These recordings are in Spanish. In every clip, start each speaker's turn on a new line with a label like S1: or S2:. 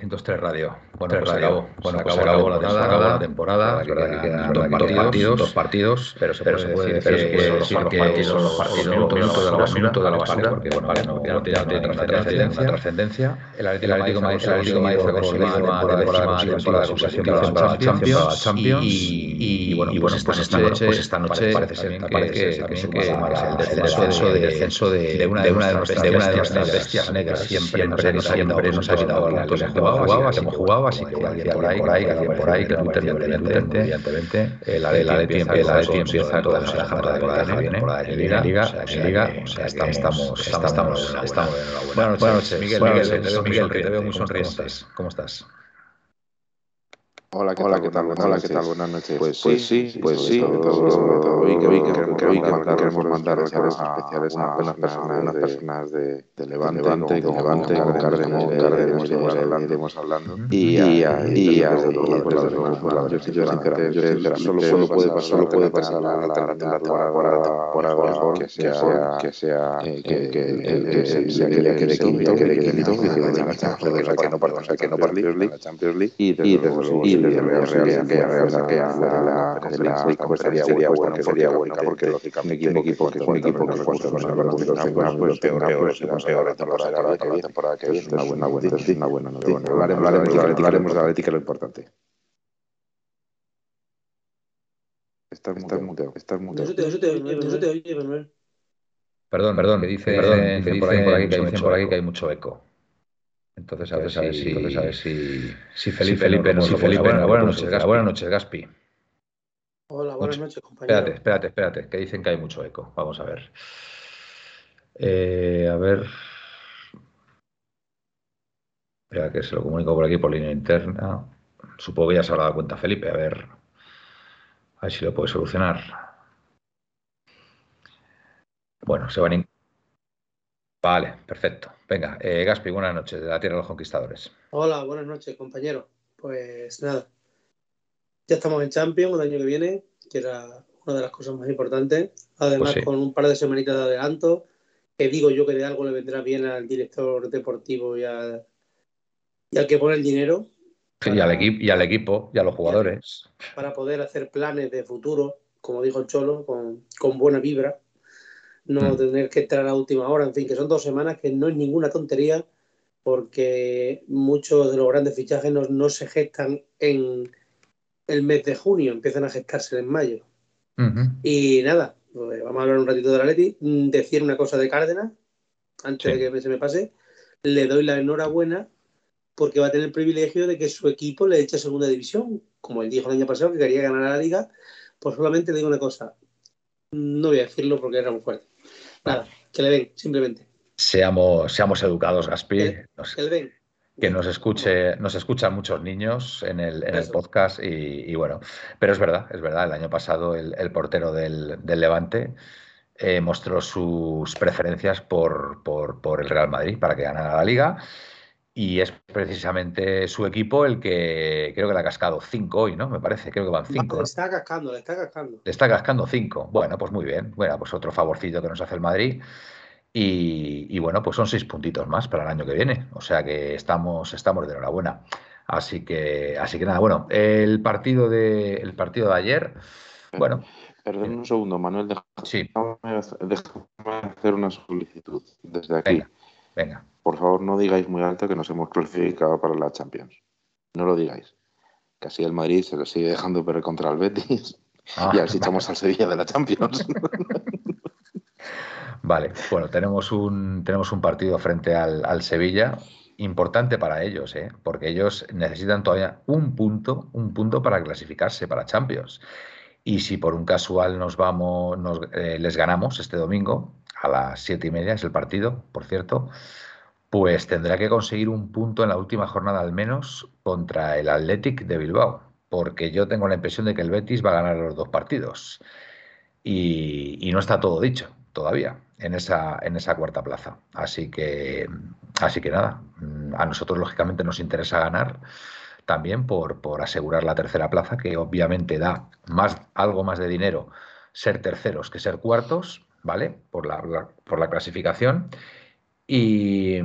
S1: 903 Radio. Bueno, pues radio. Bueno, pues acabó, la temporada, la temporada. Es verdad que quedan dos partidos, dos partidos, pero se puede decir que son los partidos minutos de la basura, porque bueno, no tiene una trascendencia. El Atlético Madrid ha conseguido una temporada consecutiva para la Champions y bueno, pues esta noche parece ser que el descenso de una de nuestras bestias negras siempre nos ha quitado la jugabas, hemos jugado, así que alguien por ahí, por ahí, alguien por ahí, que evidentemente, la de tiempo empieza toda la temporada de Liga, Liga, Liga, o sea, estamos, estamos, estamos, Buenas noches, Miguel, Miguel, te veo muy sonriente. ¿Cómo estás?
S2: Hola, ¿qué, Hola, tal, ¿qué tal? Buenas, Hola, ¿qué tal? Buenas noches. Pues, pues sí, pues sí, que hoy queremos mandar especiales a unas personas, personas de, de Levante, Levante, con Levante, con Cárdenas, hemos hablando, y a, y a, yo sinceramente, solo puede pasar, solo puede pasar la temporada por algo que sea, que sea, que que quede quinto, que quede quinto, que quede la Champions League, no Champions y desde luego desde Real Real que la pues sería bueno que sería bueno porque lógicamente un equipo que un equipo que juega con los tenga pues la temporada que temporada que es una buena una buena noticia. Hablaremos de lo importante. Estás muteado, estás muteado. Eso te oye,
S1: Manuel. Perdón, perdón, que dice, perdón, que dicen por aquí que hay mucho eco. Entonces, a ver, a ver si, entonces, a ver si, si Felipe, si Felipe, no, si Felipe buenas, noches, Gaspi. buenas noches, Gaspi.
S3: Hola, buenas noches, compañero.
S1: Espérate, espérate, espérate, que dicen que hay mucho eco. Vamos a ver. Eh, a ver. Espera, que se lo comunico por aquí por línea interna. Supongo que ya se habrá dado cuenta Felipe. A ver. A ver si lo puede solucionar. Bueno, se van a Vale, perfecto. Venga, eh, Gaspi, buenas noches de la Tierra de los Conquistadores.
S3: Hola, buenas noches, compañero. Pues nada, ya estamos en Champions el año que viene, que era una de las cosas más importantes. Además, pues con un par de semanitas de adelanto, que digo yo que de algo le vendrá bien al director deportivo y, al que pone el dinero.
S1: y, al equipo, y al equipo, y a los jugadores.
S3: Para poder hacer planes de futuro, como dijo el Cholo, con, con buena vibra no mm. tener que entrar a última hora, en fin, que son dos semanas que no es ninguna tontería porque muchos de los grandes fichajes no, se gestan en el mes de junio, empiezan a gestarse en mayo. Y nada, pues vamos a hablar un ratito de la Leti, decir una cosa de Cárdenas, antes de que se me pase, le doy la enhorabuena porque va a tener el privilegio de que su equipo le eche segunda división, como él dijo el año pasado que quería ganar a la liga, pues solamente le digo una cosa, no voy a decirlo porque era muy fuerte. Nada, que le den, simplemente.
S1: Seamos, seamos educados, Gaspi. que le den. Que nos escuche, nos escuchan muchos niños en el, en el podcast y, bueno, pero es verdad, es verdad, el año pasado el, portero del, Levante eh, mostró sus preferencias por, por, por, el Real Madrid para que ganara la liga y es precisamente su equipo el que creo que le ha cascado cinco hoy, ¿no? Me parece, creo que van cinco.
S3: Le está cascando, le está cascando.
S1: Le está cascando cinco. Bueno, pues muy bien. Bueno, pues otro favorcito que nos hace el Madrid. Y, bueno, pues son seis puntitos más para el año que viene. O sea que estamos, estamos de enhorabuena. Así que, así que nada, bueno, el partido de, el partido de ayer, bueno.
S2: Perdón un segundo, Manuel, déjame,
S1: sí.
S2: hacer una solicitud desde aquí.
S1: Venga, venga
S2: por favor no digáis muy alto que nos hemos clasificado para la Champions. No lo digáis. Casi el Madrid se lo sigue dejando perder contra el Betis y a ver si echamos al Sevilla de la Champions.
S1: vale, bueno, tenemos un, tenemos un partido frente al, al Sevilla importante para ellos, ¿eh? porque ellos necesitan todavía un punto, un punto para clasificarse para Champions. Y si por un casual nos vamos, nos, eh, les ganamos este domingo a las siete y media es el partido, por cierto, pues tendrá que conseguir un punto en la última jornada al menos contra el Athletic de Bilbao, porque yo tengo la impresión de que el Betis va a ganar los dos partidos y, no está todo dicho todavía en esa, en esa cuarta plaza. Así que, así que nada, a nosotros lógicamente nos interesa ganar también por, por asegurar la tercera plaza, que obviamente da más, algo más de dinero ser terceros que ser cuartos, ¿vale? Por la, por la clasificación. Y,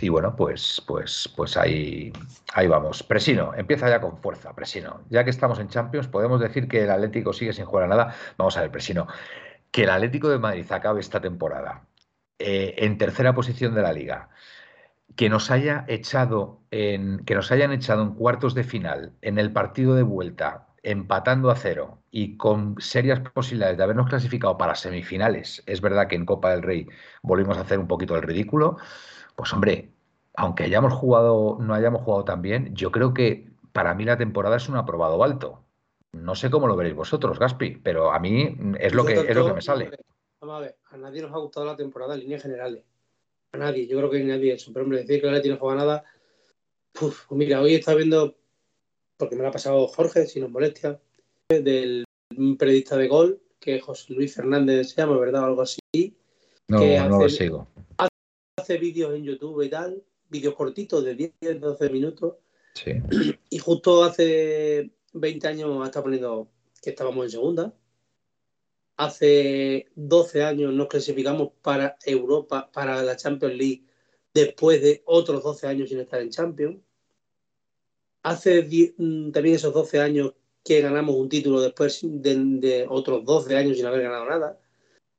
S1: y, bueno, pues, pues, pues ahí, ahí vamos. Presino, empieza ya con fuerza, Presino. Ya que estamos en Champions, podemos decir que el Atlético sigue sin jugar a nada. Vamos a ver, Presino que el Atlético de Madrid acabe esta temporada eh, en tercera posición de la liga, que nos haya echado en, que nos hayan echado en cuartos de final en el partido de vuelta, empatando a cero y con serias posibilidades de habernos clasificado para semifinales. Es verdad que en Copa del Rey volvimos a hacer un poquito el ridículo. Pues hombre, aunque hayamos jugado, no hayamos jugado tan bien, yo creo que para mí la temporada es un aprobado alto. No sé cómo lo veréis vosotros, Gaspi, pero a mí es lo, que, es lo que me sale.
S3: Vamos a ver, a nadie nos ha gustado la temporada en líneas generales. A nadie, yo creo que nadie eso. Pero hombre, decir que la no juega nada. pues mira, hoy está viendo, porque me lo ha pasado Jorge, si nos molestia, del periodista de gol, que José Luis Fernández se llama, ¿verdad? algo así.
S1: No, no lo sigo.
S3: Hace vídeos en YouTube y tal, vídeos cortitos de 10, 12 minutos. Sí. Y justo hace 20 años estado poniendo que estábamos en segunda. Hace 12 años nos clasificamos para Europa, para la Champions League, después de otros 12 años sin estar en Champions. Hace mm, también esos 12 años que ganamos un título después de, otros 12 años sin haber ganado nada.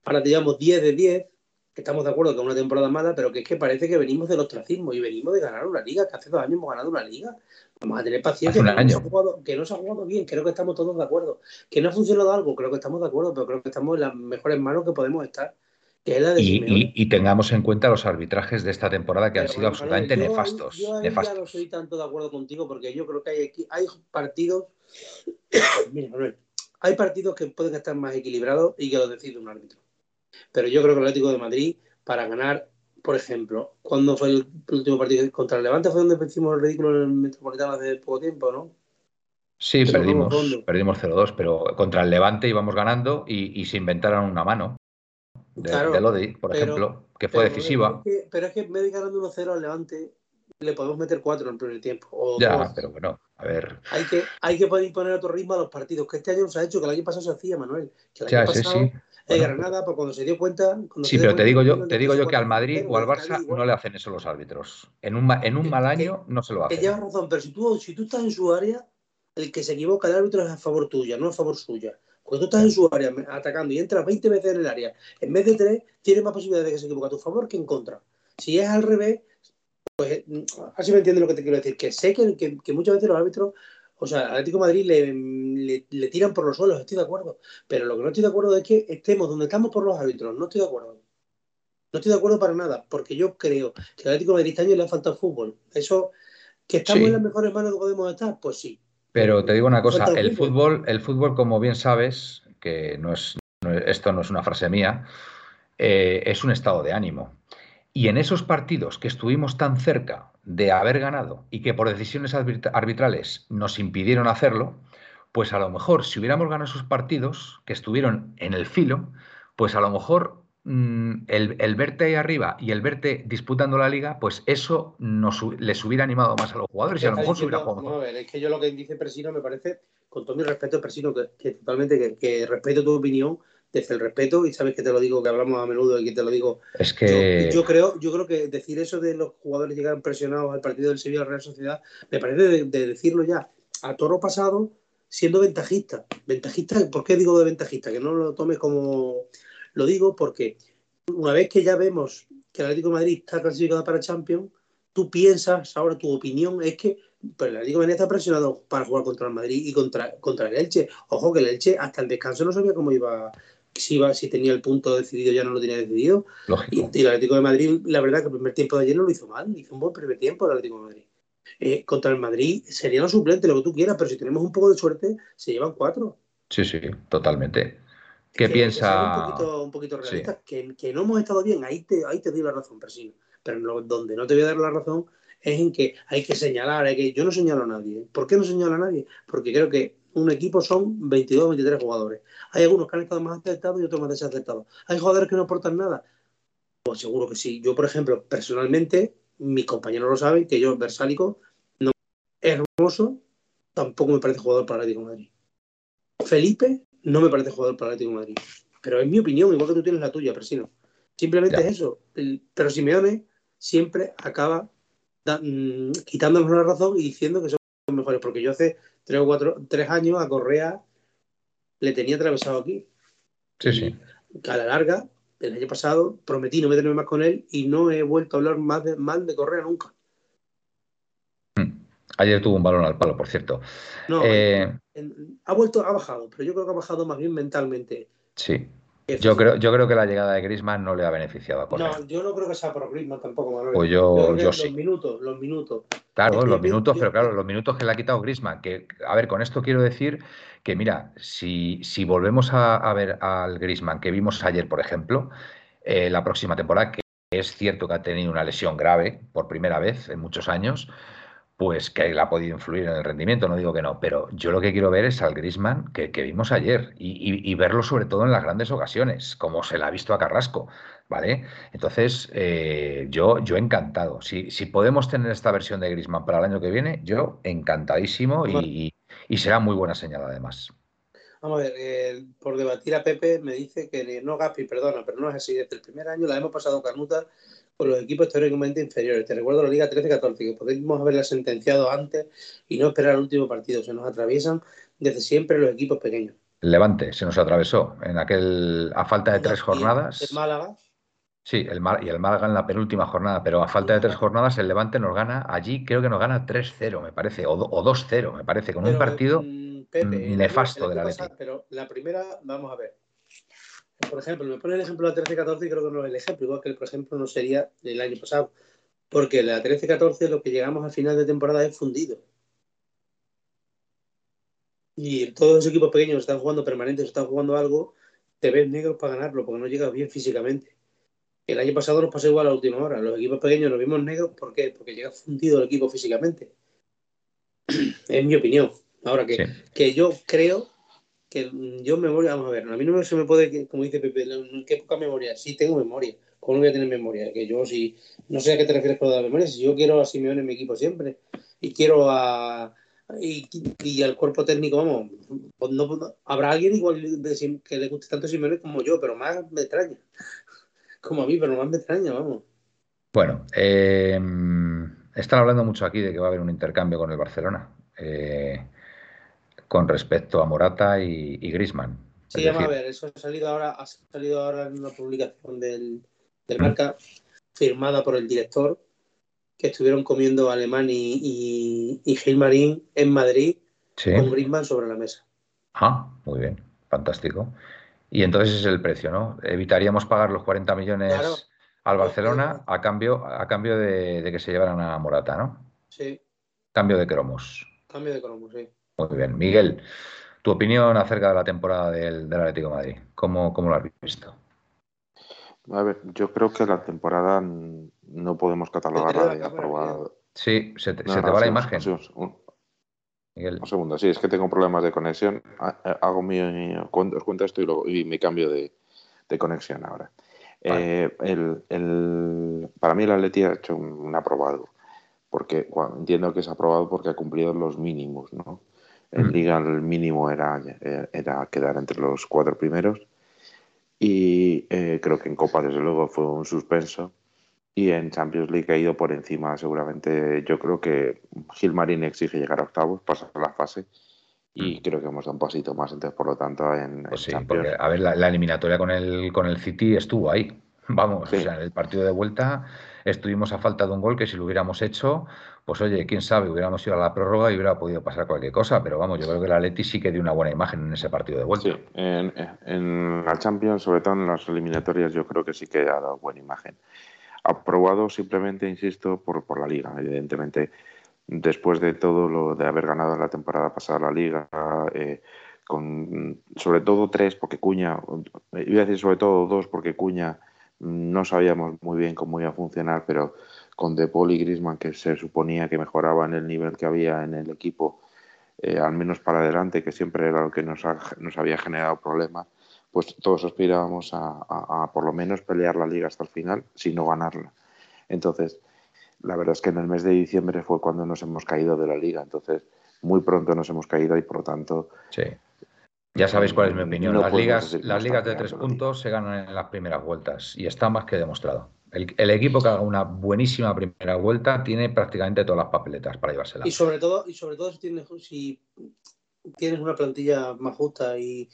S3: Ahora teníamos 10 de 10 estamos de acuerdo que es una temporada mala, pero que es que parece que venimos del ostracismo y venimos de ganar una liga, que hace dos años hemos ganado una liga. Vamos a tener paciencia, que no, jugado, que no se ha jugado bien, creo que estamos todos de acuerdo. Que no ha funcionado algo, creo que estamos de acuerdo, pero creo que estamos en las mejores manos que podemos estar. Que es la de
S1: y, tengamos en cuenta los arbitrajes de esta temporada que han sido absolutamente nefastos.
S3: Yo,
S1: ya
S3: no soy tanto de acuerdo contigo porque yo creo que hay, hay partidos. Mira, Manuel, hay partidos que pueden estar más equilibrados y que lo decide un árbitro. Pero yo creo que el Atlético de Madrid, para ganar, por ejemplo, cuando fue el último partido contra el Levante, fue donde hicimos el ridículo en el Metropolitano hace poco tiempo, ¿no?
S1: Sí, perdimos, perdimos 0-2, pero contra el Levante íbamos ganando y, se inventaron una mano de, claro, Lodi, por ejemplo, que fue decisiva.
S3: pero es que en vez de ganando 1-0 al Levante, le podemos meter 4 en el primer tiempo.
S1: ya, pero bueno, a ver.
S3: Hay que, hay que poner otro ritmo a los partidos, que este año nos ha hecho, que el año pasado se hacía, Manuel. Que el año pasado, sí, sí de Granada, pues cuando se dio cuenta.
S1: Sí, pero te digo yo, te digo yo que al Madrid o al Barça no le hacen eso los árbitros. En un, en un mal año no se lo hacen.
S3: Que llevas razón, pero si tú, si tú estás en su área, el que se equivoca, el árbitro es a favor tuya, no a favor suya. Cuando tú estás en su área atacando y entras 20 veces en el área, en vez de 3, tienes más posibilidades de que se equivoque a tu favor que en contra. Si es al revés, pues así me entiendes lo que te quiero decir. Que sé que, que, que muchas veces los árbitros o sea, Atlético Madrid le, le, tiran por los suelos, estoy de acuerdo. Pero lo que no estoy de acuerdo es que estemos donde estamos por los árbitros. No estoy de acuerdo. No estoy de acuerdo para nada, porque yo creo que al Atlético Madrid este año le ha faltado fútbol. Eso, que estamos en las mejores manos que podemos estar, pues sí.
S1: Pero te digo una cosa, el fútbol, el fútbol, como bien sabes, que no es, esto no es una frase mía, eh, es un estado de ánimo. Y en esos partidos que estuvimos tan cerca de haber ganado y que por decisiones arbitrales nos impidieron hacerlo, pues a lo mejor si hubiéramos ganado esos partidos que estuvieron en el filo, pues a lo mejor mm, el, verte ahí arriba y el verte disputando la liga, pues eso nos, les hubiera animado más a los jugadores y a lo mejor se hubiera jugado
S3: es que yo lo que dice Presino me parece, con todo mi respeto, Presino, que, totalmente que respeto tu opinión, desde el respeto, y sabes que te lo digo, que hablamos a menudo y que te lo digo.
S1: Es que.
S3: Yo, creo, yo creo que decir eso de los jugadores llegar presionados al partido del Sevilla Real Sociedad, me parece de, decirlo ya a toro pasado, siendo ventajista. Ventajista, ¿por qué digo de ventajista? Que no lo tomes como. Lo digo porque una vez que ya vemos que el Atlético de Madrid está clasificado para Champions, tú piensas, ahora tu opinión es que pues el Atlético de Madrid está presionado para jugar contra el Madrid y contra, contra el Elche. Ojo que el Elche hasta el descanso no sabía cómo iba, si iba, si tenía el punto decidido, ya no lo tenía decidido. Y, el Atlético de Madrid, la verdad que el primer tiempo de ayer no lo hizo mal, hizo un buen primer tiempo el Atlético de Madrid. Eh, contra el Madrid sería los suplente, lo que tú quieras, pero si tenemos un poco de suerte, se llevan cuatro.
S1: Sí, sí, totalmente. ¿Qué piensa?
S3: Un poquito, un poquito realista, que, que, no hemos estado bien, ahí te, ahí te doy la razón, Persino. Pero donde no te voy a dar la razón es en que hay que señalar, hay que... yo no señalo a nadie. ¿Por qué no señalo a nadie? Porque creo que un equipo son 22 o 23 jugadores. Hay algunos que han estado más acertados y otros más desacertados. ¿Hay jugadores que no aportan nada? Pues seguro que sí. Yo, por ejemplo, personalmente, mis compañeros lo saben, que yo, Versálico, no es hermoso, tampoco me parece jugador para el Atlético de Madrid. Felipe no me parece jugador para el Atlético de Madrid. Pero es mi opinión, igual que tú tienes la tuya, Persino. Simplemente es eso. pero Simeone siempre acaba mm, quitándonos la razón y diciendo que son mejores. Porque yo hace tres o cuatro, tres años a Correa le tenía atravesado aquí.
S1: Sí, sí.
S3: a la larga, el año pasado, prometí no meterme más con él y no he vuelto a hablar más de, mal de Correa nunca.
S1: Hmm. Ayer tuvo un balón al palo, por cierto.
S3: No, eh, ha vuelto, ha bajado, pero yo creo que ha bajado más bien mentalmente.
S1: Sí. Yo creo, yo creo que la llegada de Grisman no le ha beneficiado a Correa.
S3: No, yo no creo que sea por Grisman tampoco, Manuel.
S1: Pues yo, yo,
S3: sí. Los minutos, los minutos.
S1: Claro, los minutos, pero claro, los minutos que le ha quitado Grisman. Que, a ver, con esto quiero decir que, mira, si, si volvemos a, ver al Grisman que vimos ayer, por ejemplo, eh, la próxima temporada, que es cierto que ha tenido una lesión grave por primera vez en muchos años, pues que él ha podido influir en el rendimiento, no digo que no, pero yo lo que quiero ver es al Grisman que, vimos ayer y, verlo sobre todo en las grandes ocasiones, como se la ha visto a Carrasco, ¿vale? Entonces, eh, yo, yo encantado. Si, si podemos tener esta versión de Grisman para el año que viene, yo encantadísimo y, será muy buena señal además.
S3: Vamos a ver, eh, por debatir a Pepe me dice que no Gaspi, perdona, pero no es así. Desde el primer año la hemos pasado canuta con los equipos teóricamente inferiores. Te recuerdo la Liga 13-14, que podemos haberla sentenciado antes y no esperar el último partido. Se nos atraviesan desde siempre los equipos pequeños.
S1: Levante se nos atravesó en aquel a falta de tres jornadas.
S3: ¿El Málaga?
S1: Sí, el y el Málaga en la penúltima jornada, pero a falta de tres jornadas el Levante nos gana allí, creo que nos gana 3-0, me parece, o, 2-0, me parece, con un partido mm, nefasto de la.
S3: Pero la primera, vamos a ver, por ejemplo, me pone el ejemplo de la 13-14 y creo que no es el ejemplo, igual que el, por ejemplo no sería el año pasado, porque la 13-14 lo que llegamos al final de temporada es fundido. Y todos los equipos pequeños están jugando permanentes, están jugando algo, te ves negros para ganarlo, porque no llegas bien físicamente. El año pasado nos pasó igual a la última hora. Los equipos pequeños nos vimos negros, ¿por qué? Porque llega fundido el equipo físicamente. es mi opinión. Ahora que, que yo creo que yo memoria, vamos a ver, a mí no se me puede, como dice Pepe, ¿en qué poca memoria? Sí tengo memoria. ¿Cómo no voy a tener memoria? Que yo si, no sé a qué te refieres con la memoria, si yo quiero a Simeone en mi equipo siempre y quiero a, y, al cuerpo técnico, vamos, pues no, habrá alguien igual que le guste tanto Simeone como yo, pero más me extraña. Como a mí, pero más me extraña, vamos.
S1: Bueno, eh, están hablando mucho aquí de que va a haber un intercambio con el Barcelona. Eh, con respecto a Morata y, y Grisman.
S3: Sí, vamos a ver, eso ha salido ahora, ha salido ahora en una publicación del, del marca firmada por el director, que estuvieron comiendo Alemán y, y, Gilmarín en Madrid con Grisman sobre la mesa.
S1: Ah, muy bien, fantástico. Y entonces es el precio, ¿no? Evitaríamos pagar los 40 millones al Barcelona a cambio, a cambio de, de, que se llevaran a Morata, ¿no?
S3: Sí.
S1: Cambio de cromos.
S3: Cambio de cromos, sí.
S1: Muy bien. Miguel, tu opinión acerca de la temporada del, Atlético de Madrid. ¿Cómo, ¿Cómo, lo has visto?
S2: A ver, yo creo que la temporada no podemos catalogarla de aprobada.
S1: Sí, se te, va la imagen.
S2: un, Miguel. un, segundo, sí, es que tengo problemas de conexión. Hago mi, os cuento esto y, me cambio de, conexión ahora. Eh, el, para mí el Atleti ha hecho un, aprobado, porque entiendo que es aprobado porque ha cumplido los mínimos, ¿no? En mm. Liga el mínimo era, era quedar entre los cuatro primeros y eh, creo que en Copa desde luego fue un suspenso y en Champions League ha ido por encima seguramente. Yo creo que Gilmarín exige llegar a octavos, pasar la fase y mm. creo que hemos dado un pasito más. Entonces, por lo tanto, en,
S1: pues sí, porque, a ver, la, eliminatoria con el, con el City estuvo ahí. Vamos, o sea, el partido de vuelta estuvimos a falta de un gol que si lo hubiéramos hecho, pues oye, quién sabe, hubiéramos ido a la prórroga y hubiera podido pasar cualquier cosa, pero vamos, yo creo que el Atleti sí que dio una buena imagen en ese partido de vuelta.
S2: Sí, en, en la Champions, sobre todo en las eliminatorias, yo creo que sí que ha dado buena imagen. Aprobado simplemente, insisto, por, por la liga, evidentemente. Después de todo lo de haber ganado la temporada pasada la liga, eh, con sobre todo tres, porque Cuña, iba a decir sobre todo dos, porque Cuña no sabíamos muy bien cómo iba a funcionar, pero con De Paul y Grisman, que se suponía que mejoraban el nivel que había en el equipo, eh, al menos para adelante, que siempre era lo que nos, nos había generado problemas, pues todos aspirábamos a, por lo menos pelear la liga hasta el final, si no ganarla. Entonces, la verdad es que en el mes de diciembre fue cuando nos hemos caído de la liga, entonces muy pronto nos hemos caído y por lo tanto.
S1: Ya sabéis cuál es mi opinión. las ligas, las ligas de tres puntos se ganan en las primeras vueltas y está más que demostrado. El, equipo que haga una buenísima primera vuelta tiene prácticamente todas las papeletas para llevársela.
S3: Y sobre todo, y sobre todo si tienes, si tienes una plantilla más justa y,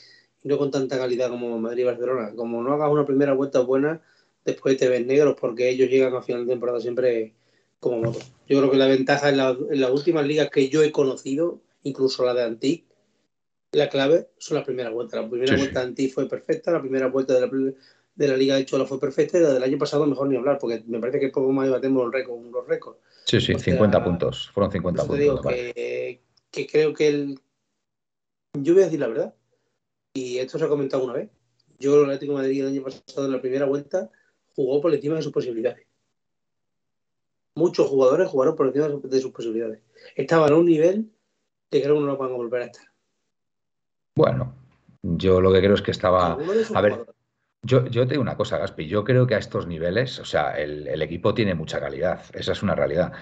S3: no con tanta calidad como Madrid y Barcelona, como no hagas una primera vuelta buena, después te ves negros porque ellos llegan a final de temporada siempre como motos. Yo creo que la ventaja en, en las últimas ligas que yo he conocido, incluso la de Antic, la clave son las primeras vueltas. La primera vuelta de Anti fue perfecta, la primera vuelta de la, de la Liga de Chola fue perfecta y la del año pasado mejor ni hablar, porque me parece que poco más batemos los récords. Los récords.
S1: Sí, sí, 50 puntos. Fueron 50 puntos.
S3: Digo que, que, creo que el. Yo voy a decir la verdad, y esto se ha comentado una vez. Yo, el Atlético de Madrid el año pasado, en la primera vuelta, jugó por encima de sus posibilidades. Muchos jugadores jugaron por encima de sus posibilidades. Estaban a un nivel que creo que no lo van a volver a estar.
S1: Bueno, yo lo que creo es que estaba. A ver, yo, yo te digo una cosa, Gaspi. Yo creo que a estos niveles, o sea, el, equipo tiene mucha calidad. Esa es una realidad.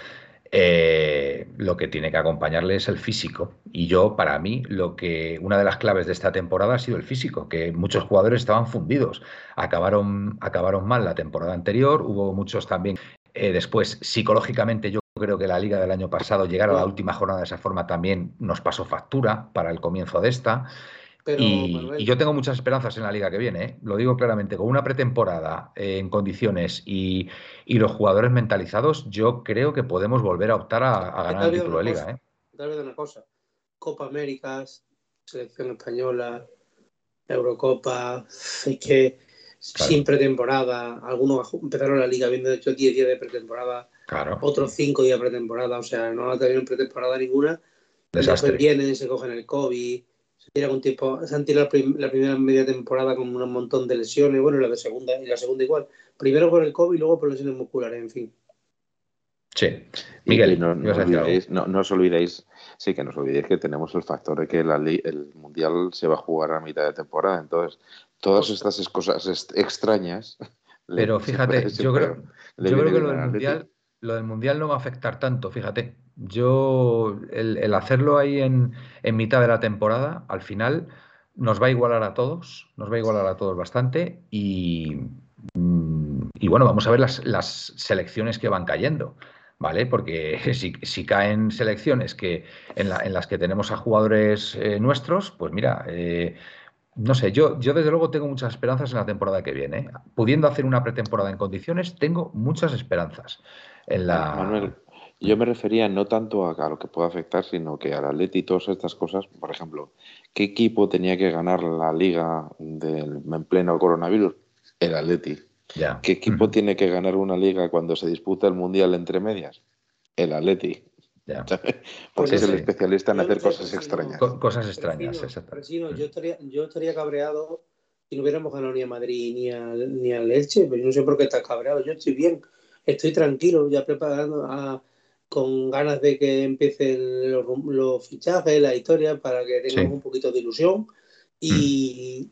S1: Eh, lo que tiene que acompañarle es el físico. Y yo, para mí, lo que una de las claves de esta temporada ha sido el físico, que muchos jugadores estaban fundidos. Acabaron, acabaron mal la temporada anterior, hubo muchos también. Eh, después, psicológicamente, yo creo que la liga del año pasado, llegar a la última jornada de esa forma también nos pasó factura para el comienzo de esta. y, yo tengo muchas esperanzas en la liga que viene, ¿eh? lo digo claramente, con una pretemporada eh, en condiciones y, los jugadores mentalizados, yo creo que podemos volver a optar a, ganar el título de liga. ¿eh?
S3: Tal vez una cosa, Copa Américas, selección española, Eurocopa, es que sin pretemporada, algunos empezaron la liga viendo hecho 10 días de pretemporada otros cinco días pretemporada, o sea, no ha tenido pretemporada ninguna. Desastre. Después vienen, se cogen el COVID, se tira un tiempo, se han tirado la primera media temporada con un montón de lesiones, bueno, la de segunda y la segunda igual. Primero por el COVID y luego por lesiones musculares, en fin.
S1: Sí. Miguel,
S2: no, no, no, os olvidéis, sí que no os olvidéis que tenemos el factor de que el Mundial se va a jugar a mitad de temporada. Entonces, todas estas cosas extrañas.
S1: Pero fíjate, yo, creo, yo creo que lo del Mundial lo del Mundial no va a afectar tanto, fíjate. Yo, el, hacerlo ahí en, mitad de la temporada, al final nos va a igualar a todos, nos va a igualar a todos bastante y, bueno, vamos a ver las, selecciones que van cayendo. ¿Vale? Porque si, caen selecciones que, en, las que tenemos a jugadores eh, nuestros, pues mira, eh, no sé, yo desde luego tengo muchas esperanzas en la temporada que viene. Pudiendo hacer una pretemporada en condiciones, tengo muchas esperanzas.
S2: Manuel, yo me refería no tanto a, lo que pueda afectar, sino que al Atleti y todas estas cosas, por ejemplo, ¿qué equipo tenía que ganar la liga del, en pleno coronavirus? El Atleti. ¿Qué equipo tiene que ganar una liga cuando se disputa el Mundial entre medias? El Atleti. Porque es el especialista en hacer cosas extrañas.
S1: cosas extrañas, exactamente.
S3: yo, estaría, yo estaría cabreado si no hubiéramos ganado ni a Madrid ni, a, ni al Elche, pero yo no sé por qué estás cabreado. Yo estoy bien estoy tranquilo, ya preparando con ganas de que empiecen los, fichajes, la historia, para que tengamos un poquito de ilusión y,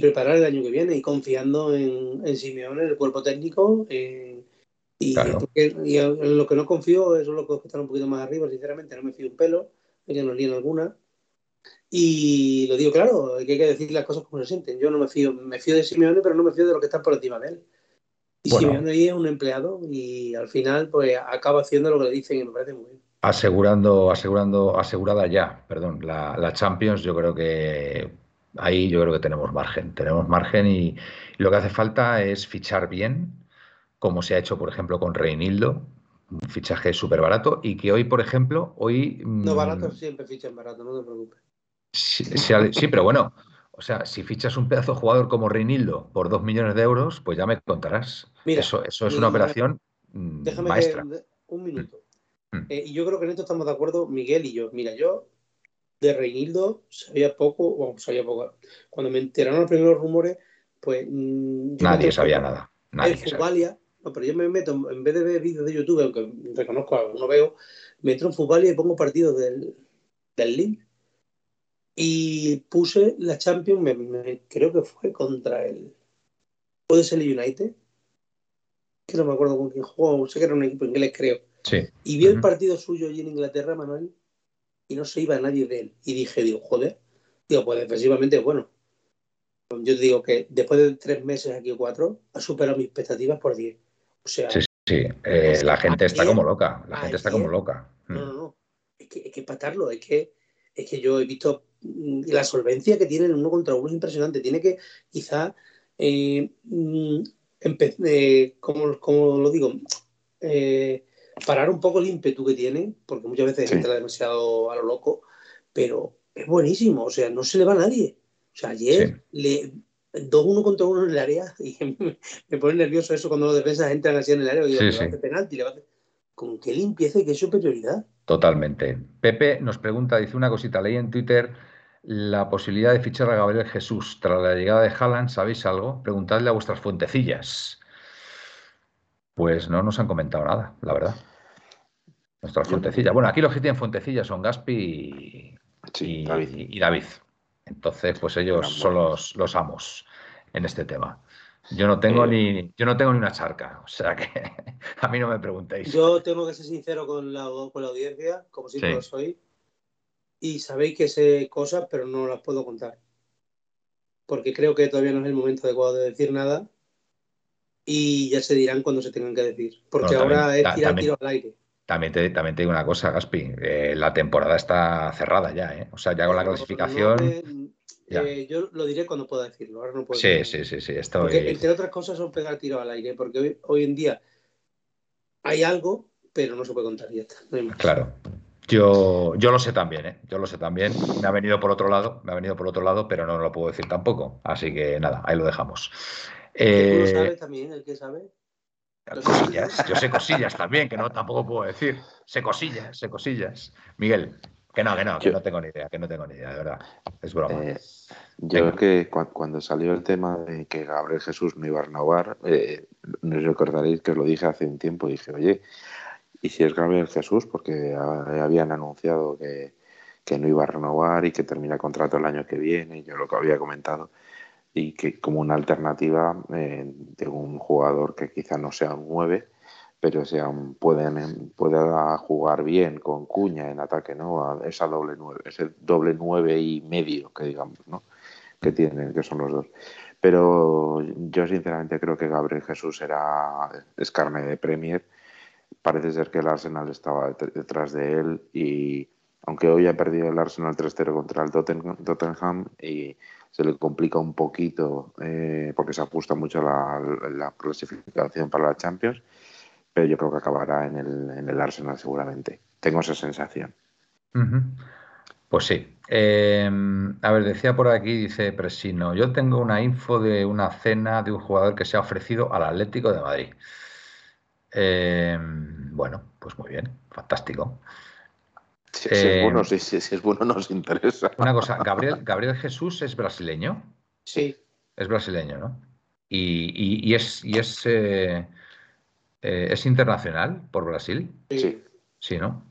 S3: preparar el año que viene y confiando en, en Simeone, en el cuerpo técnico. y, en lo que no confío, es lo que está un poquito más arriba, sinceramente, no me fío un pelo, que no en alguna. Y lo digo claro, hay que decir las cosas como se sienten. Yo no me fío, me fío de Simeone, pero no me fío de lo que está por encima de él. Y bueno, ahí es un empleado y al final pues acaba haciendo lo que le dicen y me parece muy bien.
S1: Asegurando, asegurando, asegurada ya, perdón, la, Champions, yo creo que ahí yo creo que tenemos margen. Tenemos margen y, lo que hace falta es fichar bien, como se ha hecho, por ejemplo, con Reinildo, un fichaje súper barato y que hoy, por ejemplo, hoy...
S3: No, barato siempre fichan barato, no te preocupes.
S1: Sí, sí, pero bueno, o sea, si fichas un pedazo de jugador como Reinildo por dos millones de euros, pues ya me contarás. eso, eso es una operación mm, déjame maestra.
S3: un minuto. Mm. Eh, y yo creo que en esto estamos de acuerdo Miguel y yo. Mira, yo de Reinildo sabía poco, o sabía poco. Cuando me enteraron los primeros rumores, pues.
S1: Mm, nadie sabía nada. Nadie
S3: en Fubalia, no, pero yo me meto, en vez de ver vídeos de YouTube, aunque reconozco, no veo, me entro en Fubalia y pongo partidos del, del link. Y puse la Champions, creo que fue contra el. ¿Puede ser el United? Que no me acuerdo con quién jugó, sé que era un equipo inglés, creo.
S1: Sí.
S3: Y vi el partido suyo allí en Inglaterra, Manuel, y no se iba nadie de él. Y dije, digo, joder, digo, pues defensivamente, bueno. Yo digo que después de tres meses aquí o cuatro, ha superado mis expectativas por diez. O sea,
S1: sí, sí. Eh, la gente está como loca. La gente está como loca.
S3: No, no, no. Es que, es que patarlo, es que, es que yo he visto mm, la solvencia que tienen uno contra uno es impresionante. Tiene que, quizá, eh, mm, eh como, lo digo, eh, parar un poco el ímpetu que tiene, porque muchas veces entra demasiado a lo loco, pero es buenísimo, o sea, no se le va a nadie. O sea, ayer le 2-1 contra uno en el área y me, pone nervioso eso cuando los defensas entran así en el área y digo, sí, penalti, le va a con qué limpieza y qué superioridad.
S1: Totalmente. Pepe nos pregunta, dice una cosita, leí en Twitter la posibilidad de fichar a Gabriel Jesús tras la llegada de Haaland, ¿sabéis algo? Preguntadle a vuestras fuentecillas. Pues no nos han comentado nada, la verdad. Nuestras fuentecillas. Bueno, aquí los que tienen fuentecillas son Gaspi y, David. Entonces, pues ellos son los, amos en este tema. Yo no tengo ni yo no tengo ni una charca, o sea que a mí no me preguntéis.
S3: Yo tengo que ser sincero con la, con la audiencia, como siempre lo soy, y sabéis que sé cosas, pero no las puedo contar, porque creo que todavía no es el momento adecuado de decir nada y ya se dirán cuando se tengan que decir. Porque ahora es tirar tiro al aire.
S1: También te, también te digo una cosa, Gaspi. Eh, la temporada está cerrada ya, ¿eh? O sea, ya con la clasificación.
S3: Eh, yo lo diré cuando pueda decirlo. Ahora no puedo
S1: sí, sí, sí, sí,
S3: Porque, entre otras cosas, son pegar tiro al aire. Porque hoy, en día hay algo, pero no se puede contar ya está.
S1: claro. Yo, yo lo sé también, ¿eh? Yo lo sé también. Me ha venido por otro lado, me ha venido por otro lado, pero no lo puedo decir tampoco. Así que nada, ahí lo dejamos.
S3: Eh, ¿Tú lo sabes también, el que sabe?
S1: Cosillas, yo sé cosillas también, que no tampoco puedo decir. Sé cosillas, sé cosillas. Miguel, que no, que no, que no tengo ni idea, que no tengo ni idea, de verdad. Es broma. Eh,
S2: yo creo que cuando salió el tema de que Gabriel Jesús no iba a renovar, eh, no os recordaréis que os lo dije hace un tiempo, dije, oye, ¿y si es Gabriel Jesús? Porque habían anunciado que, que no iba a renovar y que termina contrato el año que viene, yo lo que había comentado y que como una alternativa eh, de un jugador que quizá no sea un 9, pero sea pueden, pueda jugar bien con cuña en ataque, ¿no? Esa doble 9, ese doble 9 y medio que digamos, ¿no? Que tienen, que son los dos. Pero yo sinceramente creo que Gabriel Jesús era es carne de Premier. Parece ser que el Arsenal estaba detrás de él y aunque hoy ha perdido el Arsenal 3-0 contra el Tottenham y se le complica un poquito eh, porque se ajusta mucho la, la, clasificación para la Champions, pero yo creo que acabará en el, en el Arsenal seguramente. Tengo esa sensación.
S1: Pues sí. Em, a ver, decía por aquí, dice Presino, yo tengo una info de una cena de un jugador que se ha ofrecido al Atlético de Madrid. Em, bueno, pues muy bien, fantástico.
S2: Si, es bueno, eh, si, es bueno, nos interesa.
S1: Una cosa, Gabriel, Gabriel Jesús es brasileño.
S3: Sí.
S1: Es brasileño, ¿no? Y, es, y es, eh, eh, es internacional por Brasil.
S2: Sí.
S1: Sí, ¿no?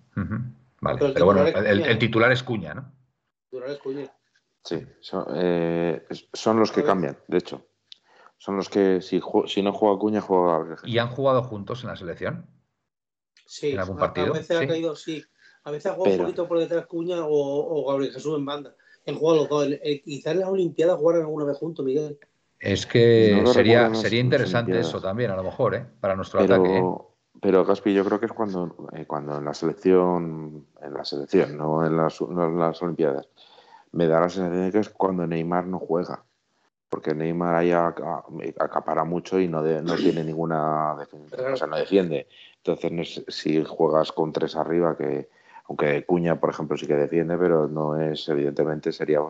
S1: Vale, pero, bueno, el, titular es Cuña, ¿no?
S3: El titular es Cuña.
S2: Sí, son, los que cambian, de hecho. Son los que, si, si no juega Cuña, juega Gabriel
S1: Jesús. ¿Y han jugado juntos en la selección?
S3: Sí,
S1: ¿En algún partido?
S3: A veces ha caído, sí. A veces ha jugado un poquito por detrás Cuña o, Gabriel Jesús en banda. En jugado los dos. quizás en las Olimpiadas jugaran alguna vez juntos, Miguel.
S1: Es que sería, sería interesante eso también, a lo mejor, ¿eh? para nuestro ataque. ¿eh?
S2: Pero Gaspi, yo creo que es cuando, eh, cuando en la selección, en la selección, no en las, Olimpiadas, me da la sensación de que es cuando Neymar no juega. Porque Neymar ahí acapara mucho y no, no tiene ninguna defensa, o sea, no defiende. Entonces, si juegas con tres arriba, que aunque Cuña, por ejemplo, sí que defiende, pero no es, evidentemente, sería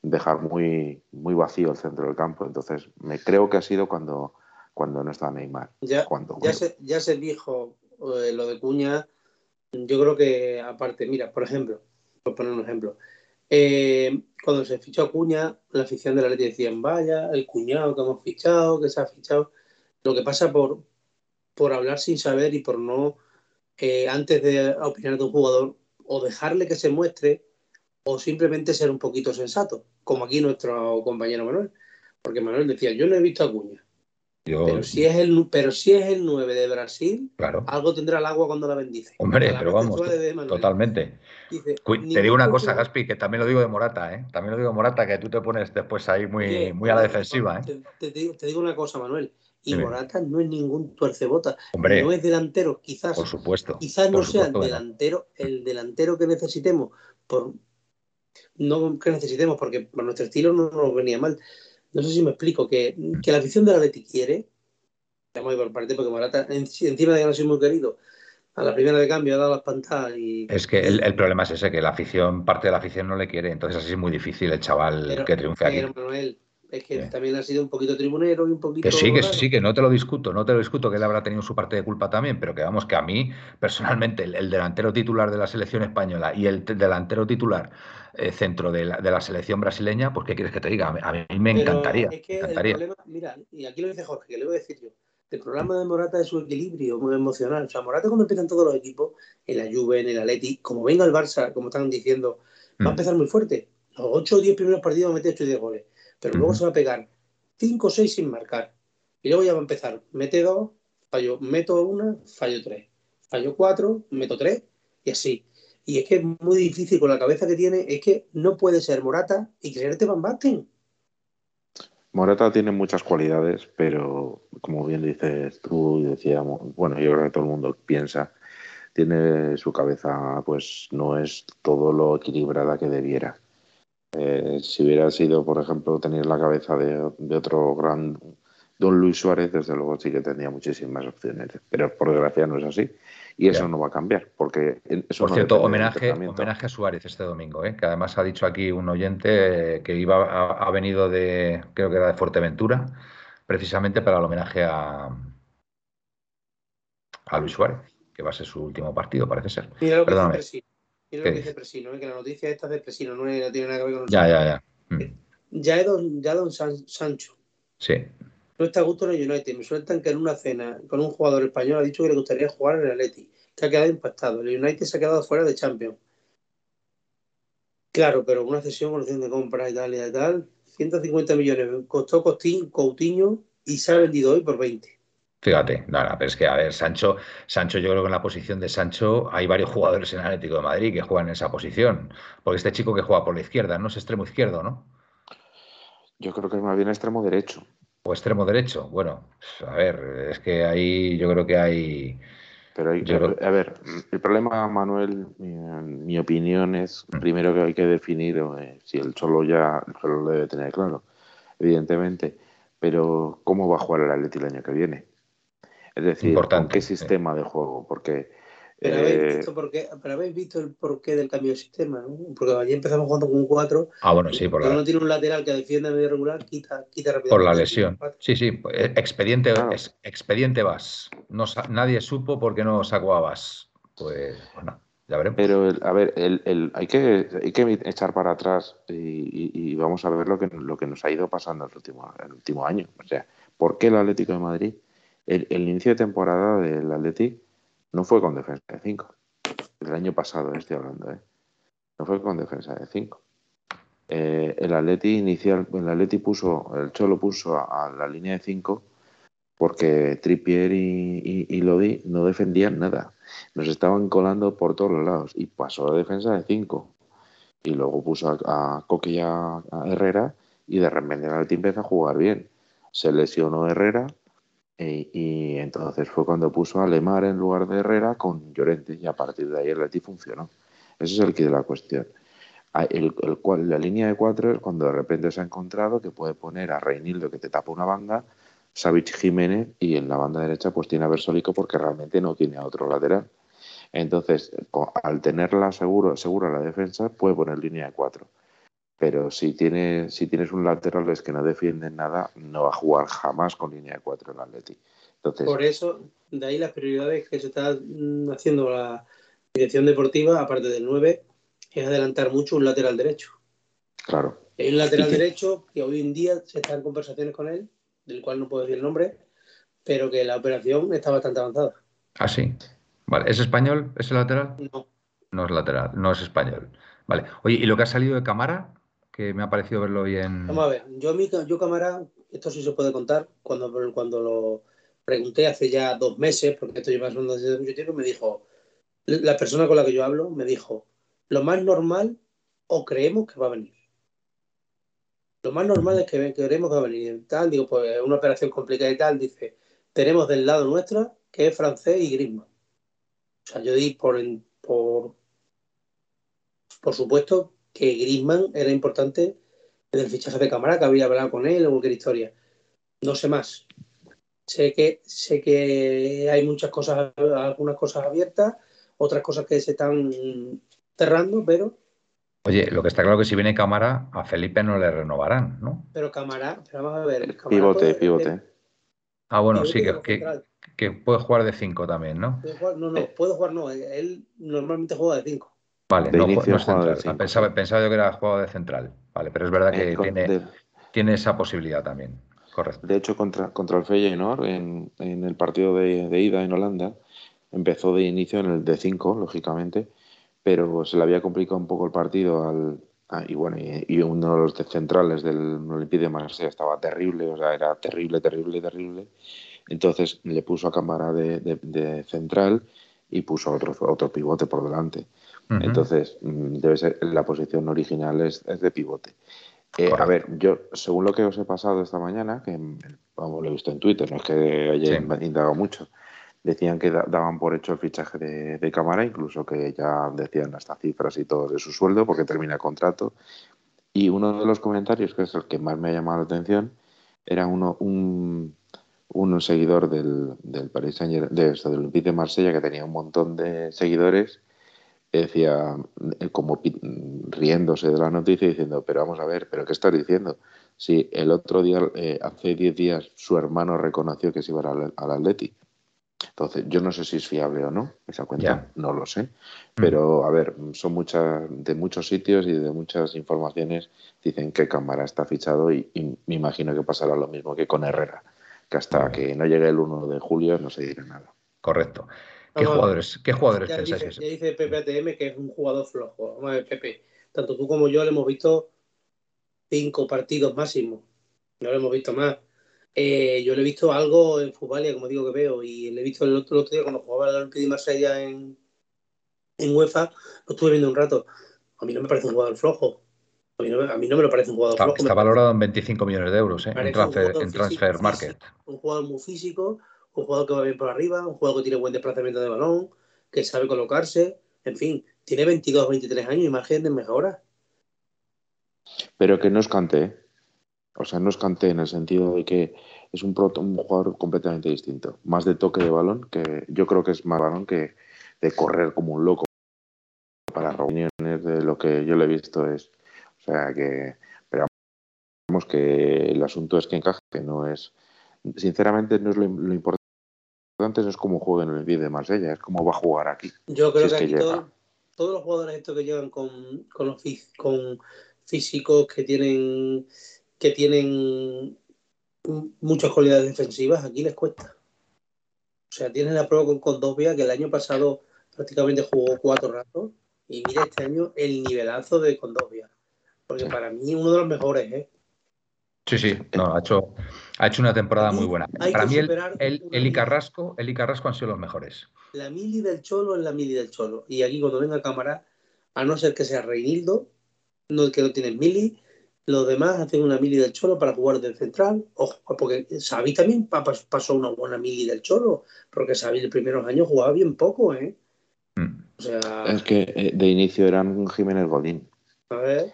S2: dejar muy, muy vacío el centro del campo. Entonces, me creo que ha sido cuando, cuando no está Neymar.
S3: Ya,
S2: cuando,
S3: ya, se, ya se dijo eh, lo de Cuña, yo creo que aparte, mira, por ejemplo, por poner un ejemplo, eh, cuando se fichó a Cuña, la afición de la Leti decían, vaya, el cuñado que hemos fichado, que se ha fichado. Lo que pasa por, por hablar sin saber y por no, antes de opinar de un jugador, o dejarle que se muestre, o simplemente ser un poquito sensato, como aquí nuestro compañero Manuel. Porque Manuel decía, yo no he visto a Pero, si es el, pero si es el 9 de Brasil, algo tendrá el agua cuando la bendice.
S1: Hombre, pero vamos, totalmente. te digo una cosa, Gaspi, que también lo digo de Morata, ¿eh? También lo digo de Morata, que tú te pones después ahí muy, muy a la defensiva. ¿eh?
S3: Te, digo, una cosa, Manuel. Y Morata no es ningún tuercebota. Hombre, no es delantero, quizás.
S1: Por supuesto.
S3: Quizás no sea el delantero, el delantero que necesitemos, por no que necesitemos, porque por nuestro estilo no nos venía mal no sé si me explico, que, que la afición de la Leti quiere, estamos ahí por parte porque Morata, encima de que no soy muy querido, a la primera de cambio ha dado las pantallas y...
S1: Es que el, problema es ese, que la afición, parte de la afición no le quiere, entonces así es muy difícil el chaval que triunfe aquí.
S3: Manuel, es que también ha sido un poquito tribunero y un poquito...
S1: Que sí, que sí, que no te lo discuto, no te lo discuto, que él habrá tenido su parte de culpa también, pero que vamos, que a mí, personalmente, el delantero titular de la selección española y el delantero titular eh, centro de la, de la, selección brasileña, pues ¿qué quieres que te diga? A mí, me encantaría.
S3: Es que El problema, mira, y aquí lo dice Jorge, que le voy a decir yo. El problema de Morata es su equilibrio muy emocional. O sea, Morata cuando empiezan todos los equipos, en la Juve, en el Atleti, como venga el Barça, como están diciendo, va a mm. empezar muy fuerte. Los 8 o 10 primeros partidos va a meter 8 o 10 goles. Pero luego se va a pegar 5 o 6 sin marcar. Y luego ya va a empezar, mete 2, fallo, meto 1, fallo 3. Fallo 4, meto 3 y así. Y es que es muy difícil con la cabeza que tiene, es que no puede ser Morata y creerte Van Basten.
S2: Morata tiene muchas cualidades, pero como bien dices tú y decíamos, bueno, yo creo que todo el mundo piensa, tiene su cabeza, pues no es todo lo equilibrada que debiera. Eh, si hubiera sido, por ejemplo, tener la cabeza de, de otro gran Don Luis Suárez, desde luego sí que tendría muchísimas opciones, pero por desgracia no es así. Y eso no va a cambiar, porque eso
S1: Por cierto, homenaje, homenaje a Suárez este domingo, ¿eh? que además ha dicho aquí un oyente que iba ha, venido de, creo que era de Fuerteventura, precisamente para el homenaje a, a Luis Suárez, que va a ser su último partido, parece ser.
S3: Mira lo que dice Mira lo que dice Presino, ¿eh? que la noticia esta es de Presino, no, tiene nada que ver con
S1: Ya, ya, ya.
S3: Mm. Ya es don, ya don Sancho.
S1: Sí
S3: no está a gusto en el United. Me sueltan que en una cena con un jugador español ha dicho que le gustaría jugar en el Atleti, que ha quedado impactado. El United se ha quedado fuera de Champions. Claro, pero una cesión con opción de compra y tal y tal, 150 millones costó Coutinho y se ha vendido hoy por 20.
S1: Fíjate, nada, pero es que, a ver, Sancho, Sancho, yo creo que en la posición de Sancho hay varios jugadores en el Atlético de Madrid que juegan en esa posición. Porque este chico que juega por la izquierda, no es extremo izquierdo, ¿no?
S2: Yo creo que es más bien extremo derecho.
S1: O extremo derecho. Bueno, a ver, es que ahí yo creo que hay.
S2: Pero hay, a ver, el problema, Manuel, mi opinión es mm. primero que hay que definir eh, si el solo ya lo debe tener claro, evidentemente, pero cómo va a jugar el Atleti el año que viene. Es decir, ¿con qué sistema de juego? Porque
S3: pero, habéis eh, visto por qué, pero habéis visto el porqué del cambio de sistema, ¿no? Porque allí empezamos jugando con un 4.
S1: Ah, bueno, sí, por
S3: la... no tiene un lateral que defiende medio regular, quita, quita rápidamente.
S1: Por la lesión. Sí, sí, eh, expediente, expediente vas. No, nadie supo por qué no sacó a Vas. Pues, bueno, ya veremos.
S2: Pero, a ver, el, el, hay, que, hay que echar para atrás y, y, vamos a ver lo que, lo que nos ha ido pasando el último, el último año. O sea, ¿por qué el Atlético de Madrid, el, el inicio de temporada del Atlético no fue con defensa de 5. El año pasado estoy hablando, ¿eh? No fue con defensa de 5. Eh, el Atleti inicial, el Atleti puso, el Cholo puso a, la línea de 5 porque Trippier y, Lodi no defendían nada. Nos estaban colando por todos los lados y pasó a defensa de 5. Y luego puso a, a y a, Herrera y de repente el Atleti empezó a jugar bien. Se lesionó Herrera y, entonces fue cuando puso a Lemar en lugar de Herrera con Llorente y a partir de ahí el Leti funcionó. Ese es el que de la cuestión. El, el, cual, la línea de cuatro es cuando de repente se ha encontrado que puede poner a Reinildo que te tapa una banda, Savich Jiménez y en la banda derecha pues tiene a Versólico porque realmente no tiene a otro lateral. Entonces, al tenerla seguro, segura la defensa, puede poner línea de cuatro. Pero si, tiene, si tienes un lateral es que no defienden nada, no va a jugar jamás con línea de cuatro el Atleti. Entonces,
S3: Por eso, de ahí las prioridades que se está haciendo la dirección deportiva, aparte del 9, es adelantar mucho un lateral derecho.
S2: Claro.
S3: Hay un lateral que... derecho que hoy en día se está en conversaciones con él, del cual no puedo decir el nombre, pero que la operación está bastante avanzada.
S1: Ah, sí. Vale. ¿Es español ese lateral?
S3: No.
S1: No es lateral, no es español. Vale. Oye, ¿y lo que ha salido de Cámara? Que me ha parecido verlo hoy en.
S3: Vamos a ver, yo, mi, yo Cámara, esto sí se puede contar, cuando, cuando lo pregunté hace ya dos meses, porque esto lleva sonando desde mucho tiempo, me dijo, la persona con la que yo hablo me dijo, lo más normal o creemos que va a venir. Lo más normal es que creemos que va a venir. Tal, digo, pues es una operación complicada y tal, dice, tenemos del lado nuestro que es francés y Griezmann. O sea, yo di por, por, por supuesto que Griezmann era importante en el fichaje de cámara, que había hablado con él o cualquier historia. No sé más. Sé que, sé que hay muchas cosas, algunas cosas abiertas, otras cosas que se están cerrando, pero.
S1: Oye, lo que está claro que si viene cámara, a Felipe no le renovarán, ¿no?
S3: Pero cámara, pero vamos a ver. Cámara
S2: pivote,
S3: puede,
S2: pivote.
S1: Ah, bueno,
S3: pivote
S1: sí, que, que, que puede jugar de 5 también, ¿no?
S3: No, no, puede jugar, no. Él normalmente juega de 5.
S1: Vale,
S2: De
S1: no, ju-
S2: inicio
S1: no es
S2: juega de
S1: central. Ah,
S2: cinco,
S1: pensaba, yo que era jugador de central. Vale, pero es verdad que
S2: Eh, con-
S1: tiene,
S2: de,
S1: tiene esa posibilidad también. Correcto.
S2: de hecho, contra, contra el Feyenoord, en, en el partido de, de ida en Holanda, empezó de inicio en el de 5, lógicamente, pero se le había complicado un poco el partido al, y bueno, y, y uno de los centrales del Olympique de Marsella estaba terrible, o sea, era terrible, terrible, terrible. Entonces le puso a cámara de, de- de central y puso otro, otro pivote por delante. Entonces, mm, debe ser, la posición original es, es de pivote. Eh, a ver, yo, según lo que os he pasado esta mañana, que mm, vamos, lo he visto en Twitter, no es que haya
S1: Sí.
S2: indagado mucho, decían que da- daban por hecho el fichaje de, de cámara, incluso que ya decían hasta cifras y todo de su sueldo, porque termina el contrato. Y uno de los comentarios, que es el que más me ha llamado la atención, era uno, un, un seguidor del, del Paris Saint de del Olympique de Marsella, que tenía un montón de seguidores, decía, eh, como riéndose de la noticia, diciendo, pero vamos a ver, ¿pero qué estás diciendo? Si el otro día, eh, hace 10 días, su hermano reconoció que se iba al, al Atleti. Entonces, yo no sé si es fiable o no, esa cuenta, no lo sé. Pero, a ver, son muchas, de muchos sitios y de muchas informaciones dicen que Cámara está fichado y, y me imagino que pasará lo mismo que con Herrera, que hasta que no llegue el 1 de julio no se dirá nada.
S1: Correcto. ¿Qué jugadores, qué jugadores
S3: Ya
S1: pensáis
S3: dice,
S1: que
S3: ya dice Pepe ATM que es un jugador flojo. Vamos a ver, Pepe. Tanto tú como yo le hemos visto cinco partidos máximo. No lo hemos visto más. Eh, yo le he visto algo en Fubalia, como digo que veo, y le he visto el otro, el otro día cuando jugaba el Olympique de Marsella en, en UEFA, lo estuve viendo un rato. A mí no me parece un jugador flojo. A mí no, me- a mí no me lo parece un jugador
S1: Está,
S3: flojo.
S1: está valorado en 25 millones de euros, ¿eh? En transfer,
S3: jugador
S1: en transfer
S3: físico-
S1: market.
S3: un jugador muy físico, un jugador que va bien por arriba, un jugador que tiene buen desplazamiento de balón, que sabe colocarse, en fin, tiene 22 23 años y margen de mejora.
S2: Pero que no es Kanté. O sea, no es Kanté en el sentido de que es un, proto- un jugador completamente distinto. Más de toque de balón, que yo creo que es más balón que de correr como un loco. Para reuniones de lo que yo le he visto es. O sea, que. Pero vamos, que el asunto es que encaje, que no es. Sinceramente, no es lo importante. No es cómo juega en el vídeo de Marsella, es cómo va a jugar aquí.
S3: Yo creo
S2: Si es
S3: que aquí todo- todos los jugadores estos que llegan con, con, los fí- con físicos que tienen que tienen muchas cualidades defensivas, aquí les cuesta. O sea, tienen la prueba con Condovia, que el año pasado prácticamente jugó cuatro ratos, y mira este año el nivelazo de Condovia. Porque para mí uno de los mejores, ¿eh?
S1: Sí, sí, no, ha hecho, ha hecho una temporada muy buena.
S3: hay
S1: Para mí, el, el, y. Carrasco, el y Carrasco han sido los mejores.
S3: La mili del Cholo es la mili del Cholo. Y aquí cuando venga cámara, a no ser que sea Reinildo, no que no tienen mili, los demás hacen una mili del Cholo para jugar del central. Ojo, porque Xavi también pa- pas- pasó una buena mili del Cholo, porque Xavi los primeros años jugaba bien poco, ¿eh?
S1: Mm.
S3: O sea,
S2: Es que eh, de inicio eran Jiménez Godín.
S3: A ver.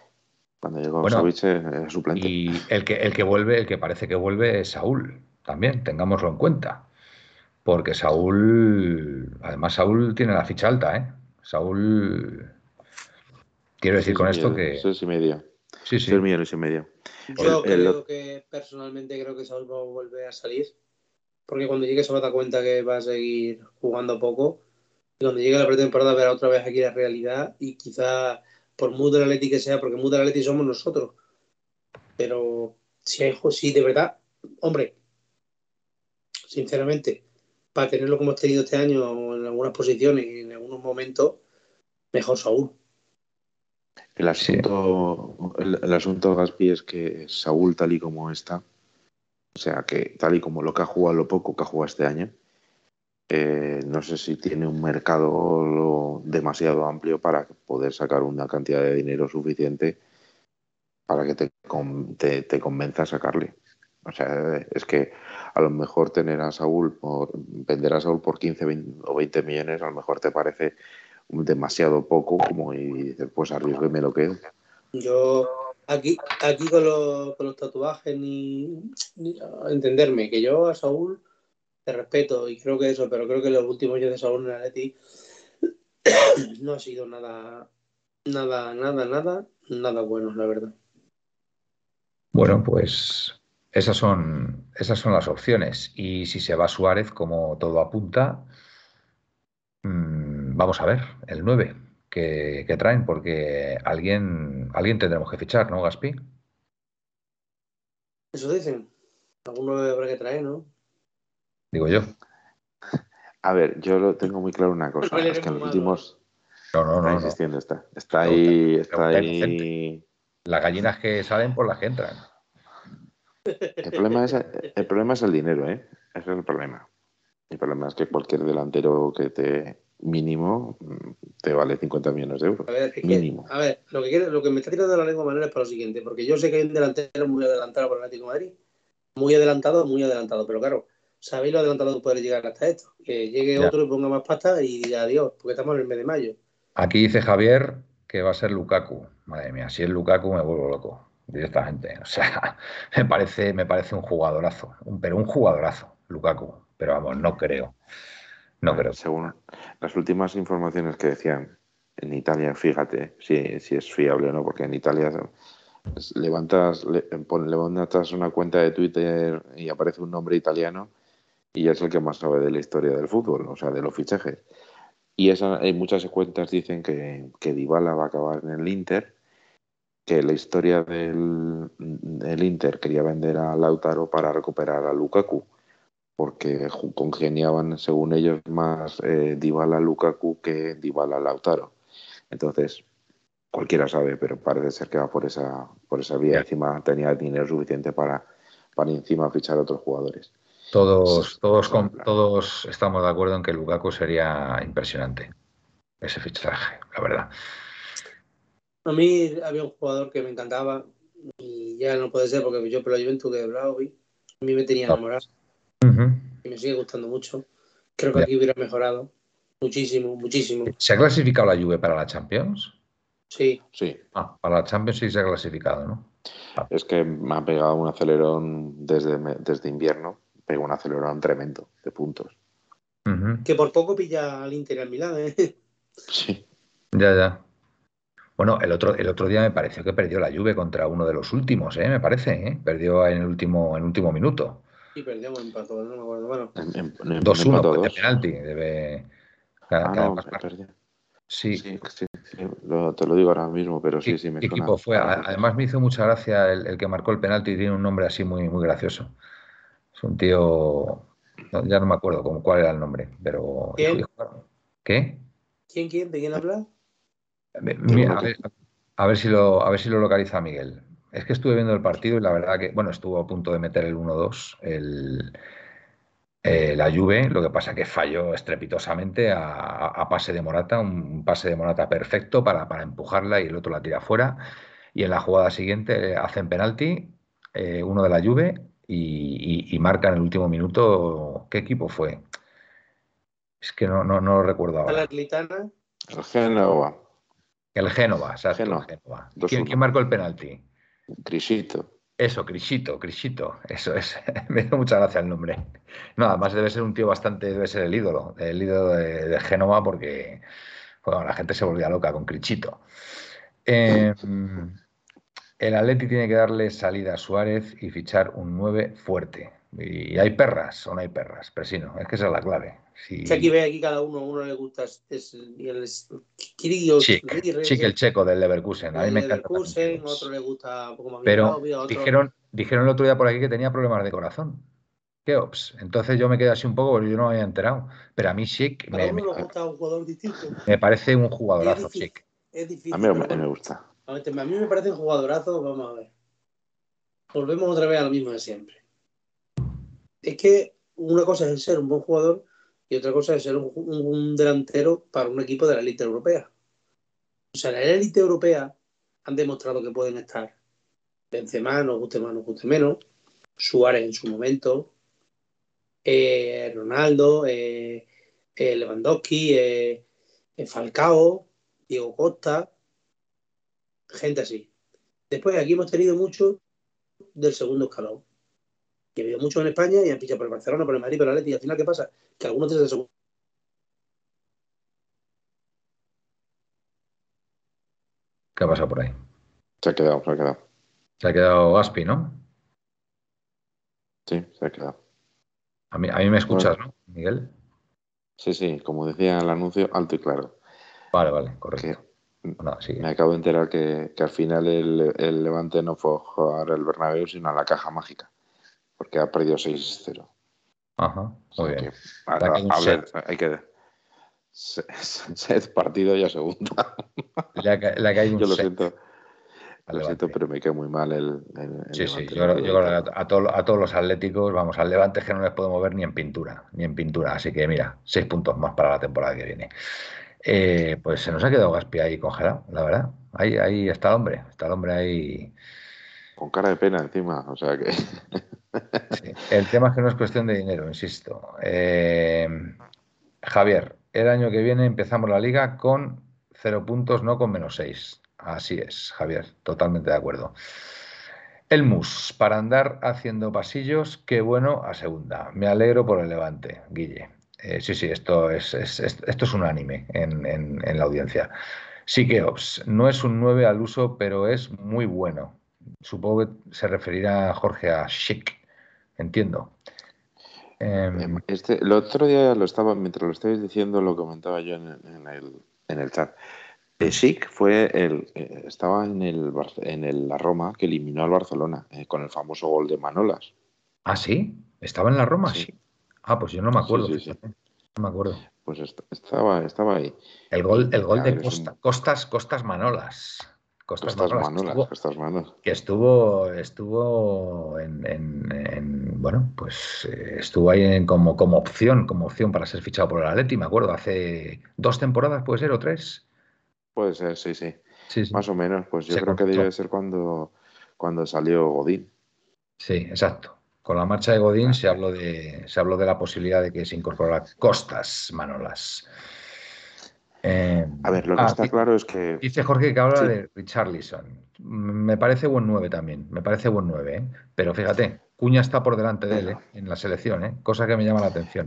S2: Cuando llegó bueno, era suplente.
S1: Y el que, el que vuelve, el que parece que vuelve es Saúl, también, tengámoslo en cuenta. Porque Saúl, además Saúl tiene la ficha alta, ¿eh? Saúl, quiero decir con esto que...
S2: Seis y medio.
S1: Sí, sí.
S2: Seis millones y medio.
S3: Yo creo que personalmente creo que Saúl va a volver a salir. Porque cuando llegue se va a dar cuenta que va a seguir jugando poco. Y cuando llegue la pretemporada verá otra vez aquí la realidad. Y quizá por mood del Atleti que sea, porque mood del Atleti somos nosotros. Pero si hay si de verdad, hombre, sinceramente, para tenerlo como hemos tenido este año en algunas posiciones y en algunos momentos, mejor Saúl.
S2: El asunto, el, asunto Gaspi es que Saúl, tal y como está, o sea, que tal y como lo que ha jugado, lo poco que ha jugado este año, eh, no sé si tiene un mercado demasiado amplio para poder sacar una cantidad de dinero suficiente para que te, te, te convenza a sacarle. O sea, es que a lo mejor tener a Saúl, por, vender a Saúl por 15 o 20 millones, a lo mejor te parece demasiado poco como y dices, pues arriesgo me lo quedo.
S3: Yo aquí, aquí con, los, con los tatuajes ni, entenderme, que yo a Saúl te respeto y creo que eso, pero creo que los últimos años de Saúl en Atleti no ha sido nada, nada, nada, nada, nada bueno, la verdad.
S1: Bueno, pues esas son, esas son las opciones. Y si se va Suárez, como todo apunta, mmm, vamos a ver, el 9 que, que, traen, porque alguien, alguien tendremos que fichar, ¿no, Gaspi?
S3: Eso dicen. Alguno habrá que traer, ¿no?
S1: Digo yo.
S2: A ver, yo lo tengo muy claro una cosa, es que en los últimos...
S1: No, no, no.
S2: Está insistiendo, no. está. Está ahí... Está ahí...
S1: Las gallinas que salen por las que entran.
S2: El problema es el, problema es el dinero, ¿eh? Ese es el problema. El problema es que cualquier delantero que te mínimo te vale 50 millones de euros.
S3: A ver, mínimo. a ver, lo que, quiere, lo que me está tirando de la lengua manera es para lo siguiente, porque yo sé que hay un delantero muy adelantado por el Atlético de Madrid. Muy adelantado, muy adelantado, pero claro, sabéis lo adelantado que puede llegar hasta esto. Que llegue otro y ponga más pasta y adiós, porque estamos en el mes de mayo.
S1: Aquí dice Javier que va a ser Lukaku. Madre mía, si es Lukaku me vuelvo loco directamente. O sea, me parece, me parece un jugadorazo, pero un jugadorazo, Lukaku. Pero vamos, no creo. No creo.
S2: Según las últimas informaciones que decían en Italia, fíjate si, si es fiable o no, porque en Italia levantas, levantas una cuenta de Twitter y aparece un nombre italiano y es el que más sabe de la historia del fútbol, o sea, de los fichajes. Y esa, hay muchas cuentas dicen que, que Dybala va a acabar en el Inter que la historia del, Inter quería vender a Lautaro para recuperar a Lukaku, porque congeniaban, según ellos, más eh, Dybala Lukaku que Dybala Lautaro. Entonces, cualquiera sabe, pero parece ser que va por esa, por esa vía. Encima tenía dinero suficiente para, para encima fichar a otros jugadores.
S1: Todos, todos, todos estamos de acuerdo en que Lukaku sería impresionante, ese fichaje, la verdad.
S3: A mí había un jugador que me encantaba y ya no puede ser porque yo por la Juventus de Blaovic a mí me tenía ah. enamorado y me sigue gustando mucho. Creo que aquí hubiera mejorado muchísimo, muchísimo.
S1: ¿Se ha clasificado la Juve para la Champions?
S3: Sí.
S2: Sí.
S1: Ah, para la Champions sí se ha clasificado, ¿no?
S2: Ah. Es que me ha pegado un acelerón desde, desde invierno, pegó un acelerón tremendo de puntos.
S3: Que por poco pilla al Inter al Milán, ¿eh?
S2: Sí.
S1: Ya, ya. Bueno, el otro, el otro día me pareció que perdió la Juve contra uno de los últimos, ¿eh? me parece, ¿eh? perdió en el último, en último minuto.
S3: Sí, perdió un empató, no me acuerdo. Bueno.
S1: 2-1 de penalti. Debe...
S2: ah, no, perdió.
S1: Sí.
S2: sí, sí, te lo digo ahora mismo, pero sí, sí, me
S1: ¿Qué equipo fue? Además me hizo mucha gracia el, que marcó el penalti, tiene un nombre así muy, muy gracioso. Es un tío, ya no me acuerdo con cuál era el nombre, pero...
S3: ¿Quién?
S1: ¿Qué?
S3: ¿Quién, quién? ¿De quién habla?
S1: a, ver, si lo, a ver si lo localiza Miguel. Es que estuve viendo el partido y la verdad que, bueno, estuvo a punto de meter el 1-2, el, eh, la Juve, lo que pasa que falló estrepitosamente a, pase de Morata, un pase de Morata perfecto para, para, empujarla y el otro la tira fuera. Y en la jugada siguiente hacen penalti, eh, uno de la Juve, y, marca en el último minuto. ¿Qué equipo fue? Es que no, no, no lo recuerdo ahora.
S3: ¿La Atlitana?
S2: El Genoa.
S1: El Génova, exacto.
S2: Génova.
S1: el Génova. ¿Quién, quién marcó el penalti?
S2: Crisito.
S1: Eso, Crisito, Crisito, eso es. Me dio mucha gracia el nombre. No, además debe ser un tío bastante, debe ser el ídolo, el ídolo de, de Génova porque bueno, la gente se volvía loca con Crisito. Eh, el Atleti tiene que darle salida a Suárez y fichar un 9 fuerte. ¿Y hay perras o no hay perras? Pero sí, no, es que esa es la clave. Si...
S3: Aquí ve aquí cada uno, a uno le gusta es,
S1: Chic, Chic el checo del Leverkusen. A mí me encanta.
S3: Leverkusen, otro le gusta un poco más
S1: Pero
S3: otro-
S1: dijeron, dijeron el otro día por aquí que tenía problemas de corazón. Keops. Entonces yo me quedé así un poco porque yo no me había enterado. Pero a mí Chic me, me-
S3: gusta un jugador distinto.
S1: me parece un jugadorazo,
S3: Es difícil.
S1: Chic.
S3: Es difícil.
S2: A mí me, me gusta.
S3: A mí me parece un jugadorazo, vamos a ver. Volvemos otra vez a lo mismo de siempre. Es que una cosa es ser un buen jugador y otra cosa es ser un, delantero para un equipo de la élite europea. O sea, la élite europea han demostrado que pueden estar Benzema, nos guste más, nos guste menos, Suárez en su momento, eh, Ronaldo, eh, eh, Lewandowski, eh, Falcao, Diego Costa, gente así. Después aquí hemos tenido mucho del segundo escalón. Que ha habido mucho en España y han fichado por el Barcelona, por el Madrid, por el Atleti. Y al final, ¿qué pasa? Que algunos desde el segundo
S1: ¿Qué ha pasado por ahí?
S2: Se ha quedado, se ha quedado.
S1: Se ha quedado Gaspi, ¿no?
S2: Sí, se ha quedado.
S1: A mí, a mí me escuchas, ¿no, Miguel?
S2: Sí, sí, como decía en el anuncio, alto y claro.
S1: Vale, vale, correcto. Nada, sigue.
S2: Me acabo de enterar que, que al final el, el Levante no fue a jugar el Bernabéu, sino a la caja mágica. Porque ha perdido 6-0.
S1: Ajá,
S2: O
S1: muy
S2: sea
S1: bien.
S2: que, a, a ver, hay que. se- se- Set partido ya segunda.
S1: Le ha, ca- le ha caído un
S2: Yo lo
S1: set
S2: siento,
S1: al
S2: lo siento, pero me queda muy mal el. el- el
S1: Sí, sí, yo, creo- yo creo que a, a todo- a todos los atléticos, vamos, al Levante es que no les podemos ver ni en pintura, ni en pintura. Así que mira, seis puntos más para la temporada que viene. Eh, pues se nos ha quedado Gaspi ahí congelado, la verdad. Ahí, ahí está el hombre, está el hombre ahí.
S2: Con cara de pena encima. O sea que.
S1: Sí. El tema es que no es cuestión de dinero, insisto. Eh, Javier, el año que viene empezamos la liga con cero puntos, no con menos seis. Así es, Javier, totalmente de acuerdo. El MUS, para andar haciendo pasillos, qué bueno a segunda. Me alegro por el levante, Guille. Eh, sí, sí, esto es, es- es- esto es unánime en, en- en la audiencia. Sí que Ops, no es un 9 al uso, pero es muy bueno. Supongo que se referirá Jorge a Chic. Entiendo. Em,
S2: Este, el otro día lo estaba, mientras lo estabais diciendo, lo comentaba yo en, en el, en el chat. Eh, Schick fue el, eh, estaba en el, en el la Roma que eliminó al Barcelona eh, con el famoso gol de Manolas.
S1: ¿Ah, sí? ¿Estaba en la Roma?
S2: Sí.
S1: Sí. Ah, pues yo no me acuerdo.
S2: Sí, sí, sí.
S1: fíjate. No me acuerdo.
S2: Pues est- estaba, estaba ahí.
S1: El gol, el gol de Costa-
S2: un-
S1: Costas, Costas Manolas. Costas Manolas, que
S2: Manolas,
S1: estuvo-
S2: estas manos.
S1: que estuvo, estuvo en, en- en- bueno, pues eh, estuvo ahí en- como, como opción, como opción para ser fichado por el Atleti, me acuerdo, hace dos temporadas, puede ser, o tres.
S2: Puede ser, sí, sí.
S1: Sí, sí.
S2: Más o menos. Pues yo
S1: Se
S2: creo que debe ser cuando, cuando salió Godín.
S1: Sí, exacto. Con la marcha de Godín se habló de, se habló de la posibilidad de que se incorporara Costas Manolas. Eh,
S2: A ver, lo que
S1: ah,
S2: está claro es que
S1: Dice Jorge que habla
S2: Sí.
S1: de Richarlison. Me parece buen 9 también, me parece buen 9, ¿eh? Pero fíjate, Cuña está por delante de él ¿eh? en la selección, ¿eh? cosa que me llama la atención.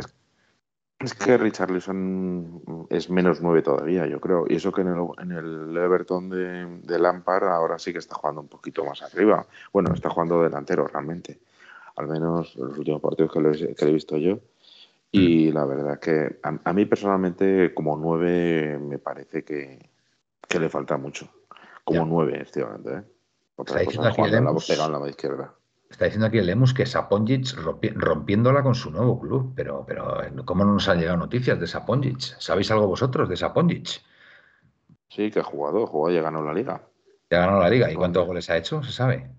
S2: Es que Richarlison es menos nueve todavía, yo creo. Y eso que en el, en el Everton de, de Lampard ahora sí que está jugando un poquito más arriba. Bueno, está jugando delantero realmente. Al menos en los últimos partidos que, lo he, que le he visto yo. Y
S1: Mm.
S2: la verdad que a, a mí personalmente como nueve me parece que, que le falta mucho. Como nueve, efectivamente. ¿eh? Otra
S1: Está
S2: cosa
S1: diciendo
S2: es
S1: aquí
S2: jugando en la,
S1: Lemus.
S2: pegado en la mano izquierda.
S1: Está diciendo aquí el Lemus que Saponjic rompi- rompiéndola con su nuevo club, pero, pero ¿cómo no nos han llegado noticias de Saponjic? ¿Sabéis algo vosotros de Saponjic?
S2: Sí, que ha jugado, jugó y ha ganado la liga.
S1: Ya ganó la liga. ¿Y cuántos goles ha hecho? ¿Se sabe?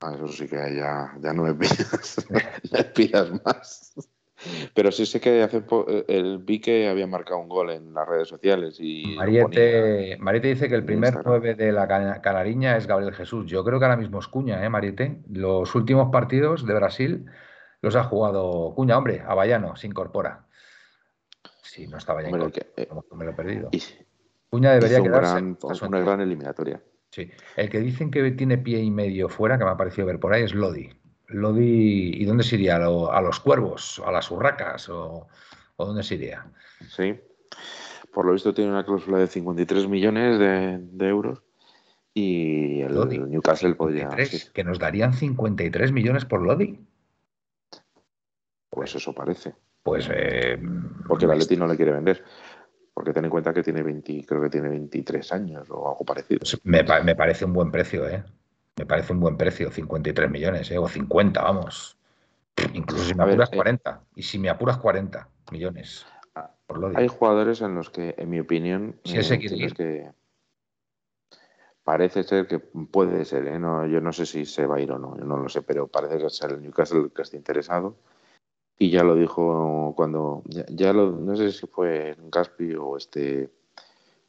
S2: Ah, eso sí que ya, ya no me pidas más. Pero sí sé que hace po- el vi que había marcado un gol en las redes sociales y.
S1: Mariette, Mariette dice que el primer
S2: Instagram.
S1: 9 de la Cana- Canariña es Gabriel Jesús. Yo creo que ahora mismo es Cuña, ¿eh, Mariette? Los últimos partidos de Brasil los ha jugado Cuña, hombre, Avallano se incorpora. Sí, no estaba ya incorporado,
S2: eh,
S1: me lo he perdido. Cuña debería quedarse.
S2: una gran eliminatoria.
S1: Sí. El que dicen que tiene pie y medio fuera, que me ha parecido ver por ahí, es Lodi. Lodi, ¿y dónde se iría? ¿A, los cuervos? ¿A las urracas? ¿O, dónde se iría?
S2: Sí. Por lo visto tiene una cláusula de 53 millones de, euros y el Newcastle podría.
S1: Que nos darían 53 millones por Lodi.
S2: Pues eso parece.
S1: Pues. Eh,
S2: Porque el Atleti no le quiere vender. Porque ten en cuenta que tiene 20, creo que tiene 23 años o algo parecido.
S1: Me, me parece un buen precio, ¿eh? Me parece un buen precio, 53 millones, ¿eh? o 50, vamos. Incluso si me apuras 40. Eh, y si me apuras 40 millones.
S2: Hay jugadores en los que, en mi opinión,
S1: si eh, que
S2: parece ser que puede ser, ¿eh? no, yo no sé si se va a ir o no, yo no lo sé, pero parece es el Newcastle que está interesado y ya lo dijo cuando, ya, lo, no sé si fue Gaspi o este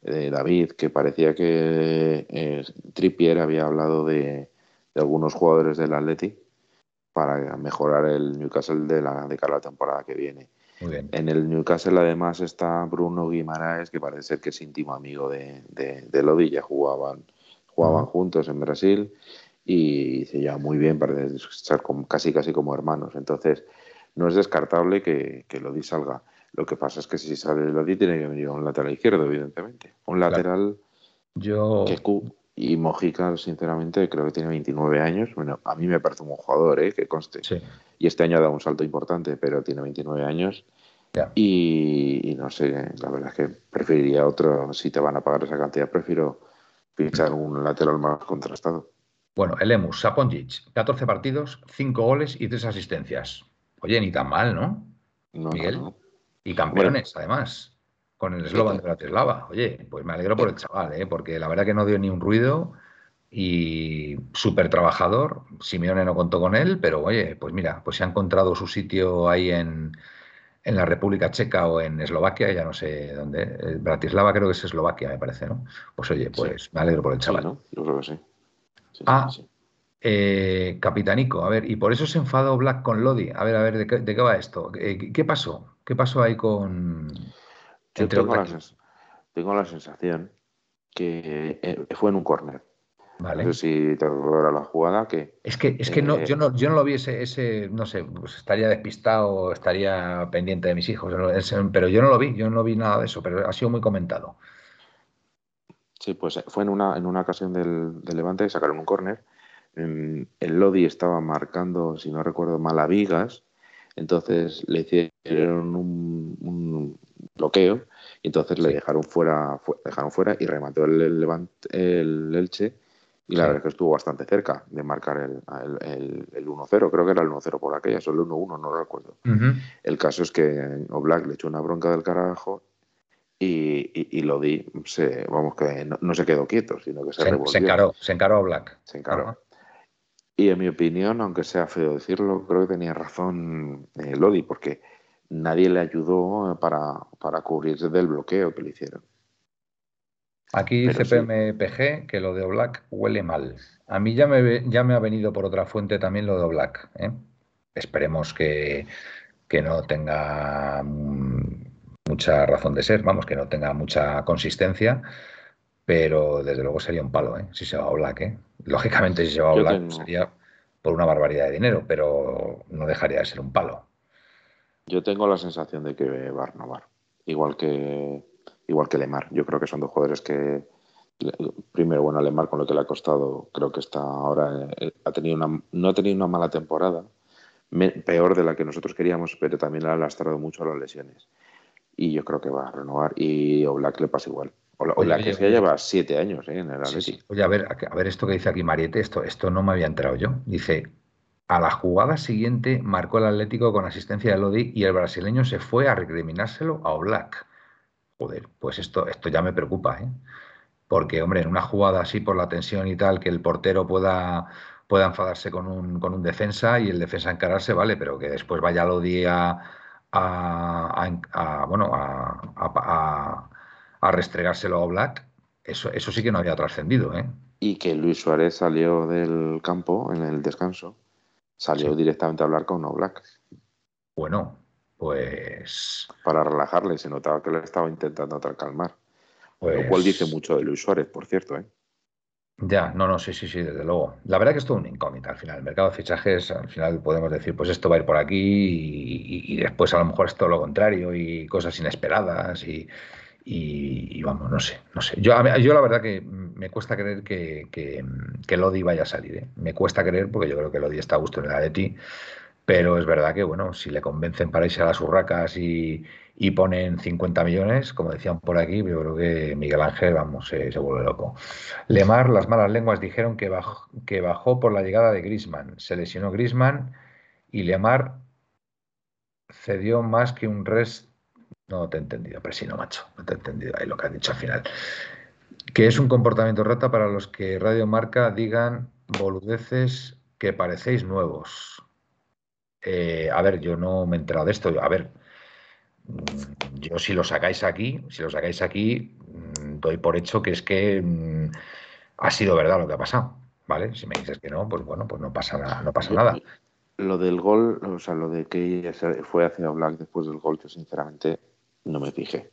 S2: eh, David, que parecía que eh, Trippier había hablado de, algunos jugadores del Atleti para mejorar el Newcastle de, la, de cara a la temporada que viene. En el Newcastle además está Bruno Guimaraes, que parece ser que es íntimo amigo de, de, Lodi, ya jugaban, jugaban juntos en Brasil y se lleva muy bien, parece ser casi casi como hermanos. Entonces, no es descartable que, que Lodi salga. Lo que pasa es que si sale Lodi tiene que venir un lateral izquierdo, evidentemente. Un lateral
S1: Yo...
S2: y Mojica, sinceramente, creo que tiene 29 años. Bueno, a mí me parece un buen jugador, ¿eh? que conste. Y este año ha dado un salto importante, pero tiene 29 años. Y, no sé, la verdad es que preferiría otro. Si te van a pagar esa cantidad, prefiero pinchar un lateral más contrastado.
S1: Bueno, el Emus, Saponjic, 14 partidos, 5 goles y 3 asistencias. Oye, ni tan mal, ¿no? Miguel. Y campeones, además, con el eslogan de Bratislava. Oye, pues me alegro por el chaval, ¿eh? porque la verdad que no dio ni un ruido y súper trabajador. Simeone no contó con él, pero oye, pues mira, pues se ha encontrado su sitio ahí en, en la República Checa o en Eslovaquia, ya no sé dónde. Eh, Bratislava creo que es Eslovaquia, me parece, ¿no? Pues oye, pues me alegro por el chaval.
S2: ¿no? Yo creo que sí.
S1: ah, eh, Capitanico, a ver, y por eso se enfadó Black con Lodi. A ver, a ver, ¿de qué, va esto? Eh, ¿Qué, pasó? ¿Qué pasó ahí con...
S2: Yo tengo la, tengo la, sensación que eh, fue en un córner. Vale. No sé si te acuerdas la jugada que...
S1: Es que, es que no, yo, no, yo no lo vi ese, no sé, pues estaría despistado, estaría pendiente de mis hijos, pero yo no lo vi, yo no vi nada de eso, pero ha sido muy comentado.
S2: Sí, pues fue en una, en una ocasión del, del Levante, sacaron un córner el Lodi estaba marcando, si no recuerdo mal, a Vigas, entonces le hicieron un, bloqueo y entonces le dejaron fuera, dejaron fuera y remató el, el, Elche y la verdad es que estuvo bastante cerca de marcar el, el, 1-0, creo que era el 1-0 por aquella, solo el 1-1, no recuerdo. El caso es que Oblak le echó una bronca del carajo y, y, Lodi se, vamos que no, se quedó quieto, sino que se,
S1: se
S2: revolvió.
S1: Se encaró, se encaró a Oblak.
S2: Se encaró. Y en mi opinión, aunque sea feo decirlo, creo que tenía razón eh, Lodi, porque nadie le ayudó para, para cubrirse del bloqueo que le hicieron.
S1: Aquí dice PMPG que lo de Oblak huele mal. A mí ya me, ya me ha venido por otra fuente también lo de Oblak. ¿eh? Esperemos que, que no tenga mm, mucha razón de ser, vamos, que no tenga mucha consistencia pero desde luego sería un palo, ¿eh? si se va a Black. ¿eh? Lógicamente, si se va a Black sería por una barbaridad de dinero, pero no dejaría de ser un palo.
S2: Yo tengo la sensación de que va a renovar, igual que, igual que Lemar. Yo creo que son dos jugadores que, primero, bueno, Lemar con lo que le ha costado, creo que está ahora, eh, ha tenido una, no ha tenido una mala temporada, peor de la que nosotros queríamos, pero también le ha lastrado mucho a las lesiones. Y yo creo que va a renovar y a Black le pasa igual. O la, que se lleva siete años ¿eh? en el Atleti.
S1: Oye, a ver, a ver esto que dice aquí Mariette, esto, esto no me había enterado yo. Dice, a la jugada siguiente marcó el Atlético con asistencia de Lodi y el brasileño se fue a recriminárselo a Oblak. Joder, pues esto, esto ya me preocupa, ¿eh? Porque, hombre, en una jugada así por la tensión y tal, que el portero pueda, pueda enfadarse con un, con un defensa y el defensa encararse, vale, pero que después vaya Lodi a, a, bueno, a a restregárselo a Black, eso, eso sí que no había trascendido. ¿eh?
S2: Y que Luis Suárez salió del campo en el descanso, salió directamente a hablar con Black.
S1: Bueno, pues.
S2: Para relajarle, se notaba que le estaba intentando calmar. Lo cual dice pues mucho de Luis Suárez, por cierto, ¿eh?
S1: Ya, no, no, sí, sí, sí, desde luego. La verdad que es todo un incógnita al final. El mercado de fichajes, al final podemos decir, pues esto va a ir por aquí y, después a lo mejor es todo lo contrario y cosas inesperadas y, y, vamos, no sé, no sé. Yo, yo la verdad que me cuesta creer que, que, Lodi vaya a salir. ¿eh? Me cuesta creer porque yo creo que Lodi está a gusto en el ti pero es verdad que, bueno, si le convencen para irse a las urracas y, y ponen 50 millones, como decían por aquí, yo creo que Miguel Ángel, vamos, se, vuelve loco. Lemar, las malas lenguas dijeron que bajó, que bajó por la llegada de Grisman. Se lesionó Grisman y Lemar cedió más que un rest. No te he entendido, Presino, macho. No te he entendido ahí lo que has dicho al final. Que es un comportamiento rata para los que Radio Marca digan boludeces que parecéis nuevos. Eh, a ver, yo no me he enterado de esto. A ver, Mm, yo si lo sacáis aquí, si lo sacáis aquí, mm, doy por hecho que es que mm, ha sido verdad lo que ha pasado, ¿vale? Si me dices que no, pues bueno, pues no pasa nada, no pasa nada.
S2: Lo del gol, o sea, lo de que fue hacia Black después del gol, yo sinceramente no me fijé.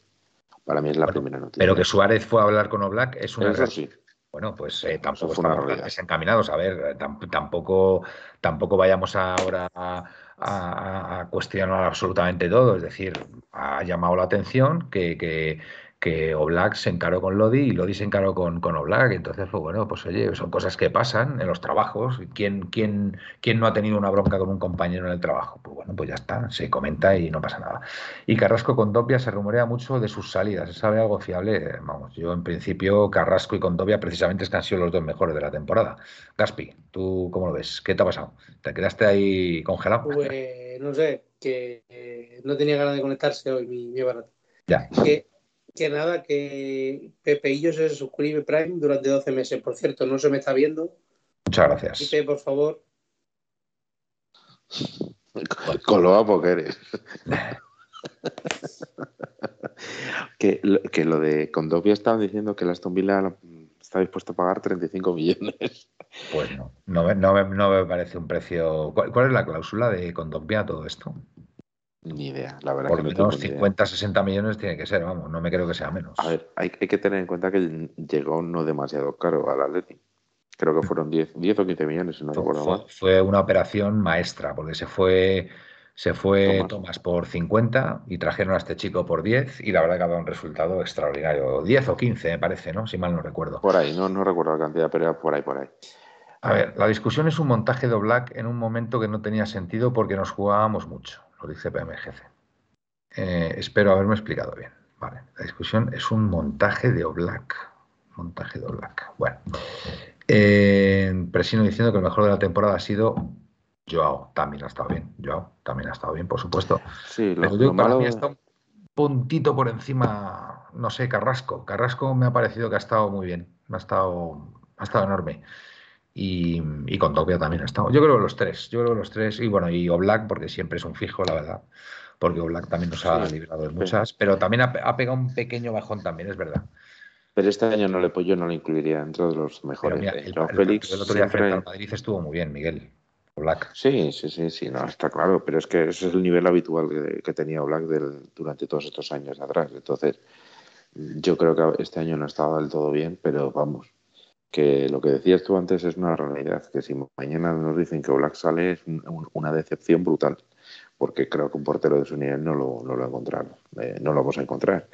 S2: Para mí es la primera noticia.
S1: Pero que Suárez fue a hablar con Oblak es una Bueno, pues eh, tampoco estamos desencaminados. A ver, tampoco, tampoco vayamos ahora a a, cuestionar absolutamente todo. Es decir, ha llamado la atención que, que, que Oblak se encaró con Lodi y Lodi se encaró con, con Oblak. Entonces, pues bueno, pues oye, son cosas que pasan en los trabajos. ¿Quién, quién, quién no ha tenido una bronca con un compañero en el trabajo? Pues bueno, pues ya está, se comenta y no pasa nada. Y Carrasco con Dobia se rumorea mucho de sus salidas. ¿Se sabe algo fiable? Vamos, yo en principio Carrasco y con Dobia precisamente es que han sido los dos mejores de la temporada. Gaspi, ¿tú cómo lo ves? ¿Qué te ha pasado? ¿Te quedaste ahí congelado?
S3: Pues no sé, que eh, no tenía ganas de conectarse hoy mi, mi barato.
S1: Ya.
S3: Que que nada, que Pepeillo se suscribe Prime durante 12 meses. Por cierto, no se me está viendo.
S1: Muchas gracias.
S3: Pepe, por favor.
S2: Con lo guapo que eres. que, lo de Condovia estaban diciendo que la Aston Villa está dispuesto a pagar 35 millones.
S1: Pues no, no, me parece un precio. ¿Cuál, es la cláusula de Condovia todo esto?
S2: Ni idea, la verdad.
S1: Por lo menos 50, 60 millones tiene que ser, vamos, no me creo que sea menos.
S2: A ver, hay, que tener en cuenta que llegó no demasiado caro al Atleti. Creo que fueron 10, 10 o 15 millones, si no recuerdo
S1: fue,
S2: mal.
S1: Fue una operación maestra, porque se fue, se fue Tomás. por 50 y trajeron a este chico por 10 y la verdad que ha dado un resultado extraordinario. 10 o 15, me parece, ¿no? Si mal no recuerdo.
S2: Por ahí, no, no recuerdo la cantidad, pero era por ahí, por ahí.
S1: A ver, la discusión es un montaje de Black en un momento que no tenía sentido porque nos jugábamos mucho, lo dice PMGC. Eh, espero haberme explicado bien. Vale, la discusión es un montaje de Oblak. Montaje de Oblak. Bueno. Eh, Presino diciendo que el mejor de la temporada ha sido Joao. También ha estado bien. Joao también ha estado bien, por supuesto.
S2: Sí, lo, Pero
S1: para mí está un puntito por encima, no sé, Carrasco. Carrasco me ha parecido que ha estado muy bien. Ha estado, ha estado enorme. Y, con Topia también ha estado. Yo creo que los tres. Yo creo que los tres. Y bueno, y Oblak, porque siempre es un fijo, la verdad porque Black también nos ha librado de muchas, pero también ha, pegado un pequeño bajón también, es verdad.
S2: Pero este año no le, pues yo no lo incluiría dentro de los mejores.
S1: el, Félix el, otro día frente al Madrid estuvo muy bien, Miguel. Black.
S2: Sí, sí, sí, sí, no, está claro, pero es que ese es el nivel habitual que, tenía Black durante todos estos años atrás. Entonces, yo creo que este año no ha estado del todo bien, pero vamos, que lo que decías tú antes es una realidad, que si mañana nos dicen que Black sale es una decepción brutal porque creo que un portero de su nivel no lo, no lo encontramos, eh, no lo vamos a encontrar.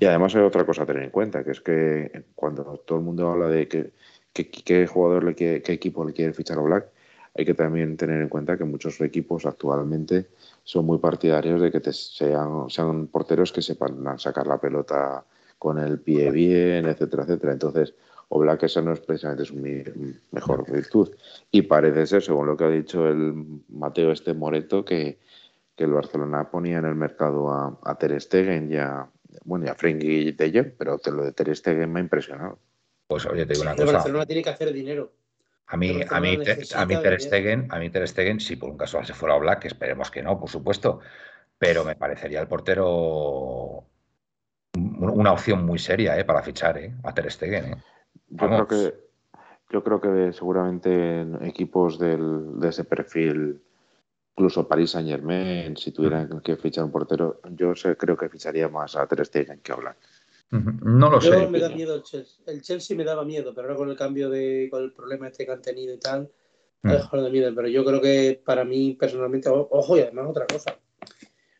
S2: Y además hay otra cosa a tener en cuenta, que es que cuando todo el mundo habla de que, qué jugador, le qué equipo le quiere fichar a Black, hay que también tener en cuenta que muchos equipos actualmente son muy partidarios de que sean, sean porteros que sepan sacar la pelota con el pie bien, etcétera, etcétera. Entonces, Oblak esa no es precisamente su mejor virtud. Y parece ser, según lo que ha dicho el Mateo este Moreto, que, que el Barcelona ponía en el mercado a, Ter Stegen y a, bueno, y a Frenkie de Jong, pero lo de Ter Stegen me ha impresionado.
S1: Pues oye, te digo una cosa.
S3: El Barcelona tiene que hacer dinero.
S1: A mí, a mí, a mí Ter Stegen, a mí Ter Stegen, si por un caso se fuera a Black, esperemos que no, por supuesto, pero me parecería el portero una opción muy seria ¿eh? para fichar ¿eh? a Ter Stegen. ¿eh?
S2: Yo creo que yo creo que seguramente equipos del, de ese perfil, incluso Paris Saint Germain, si tuvieran que fichar un portero, yo sé, creo que ficharía más a Ter Stegen que a Black.
S1: No lo sé.
S3: Me da miedo el Chelsea. el Chelsea. me daba miedo, pero ahora con el cambio de, con el problema este que han tenido y tal, mm. dejado de miedo. Pero yo creo que para mí personalmente, ojo, y además otra cosa,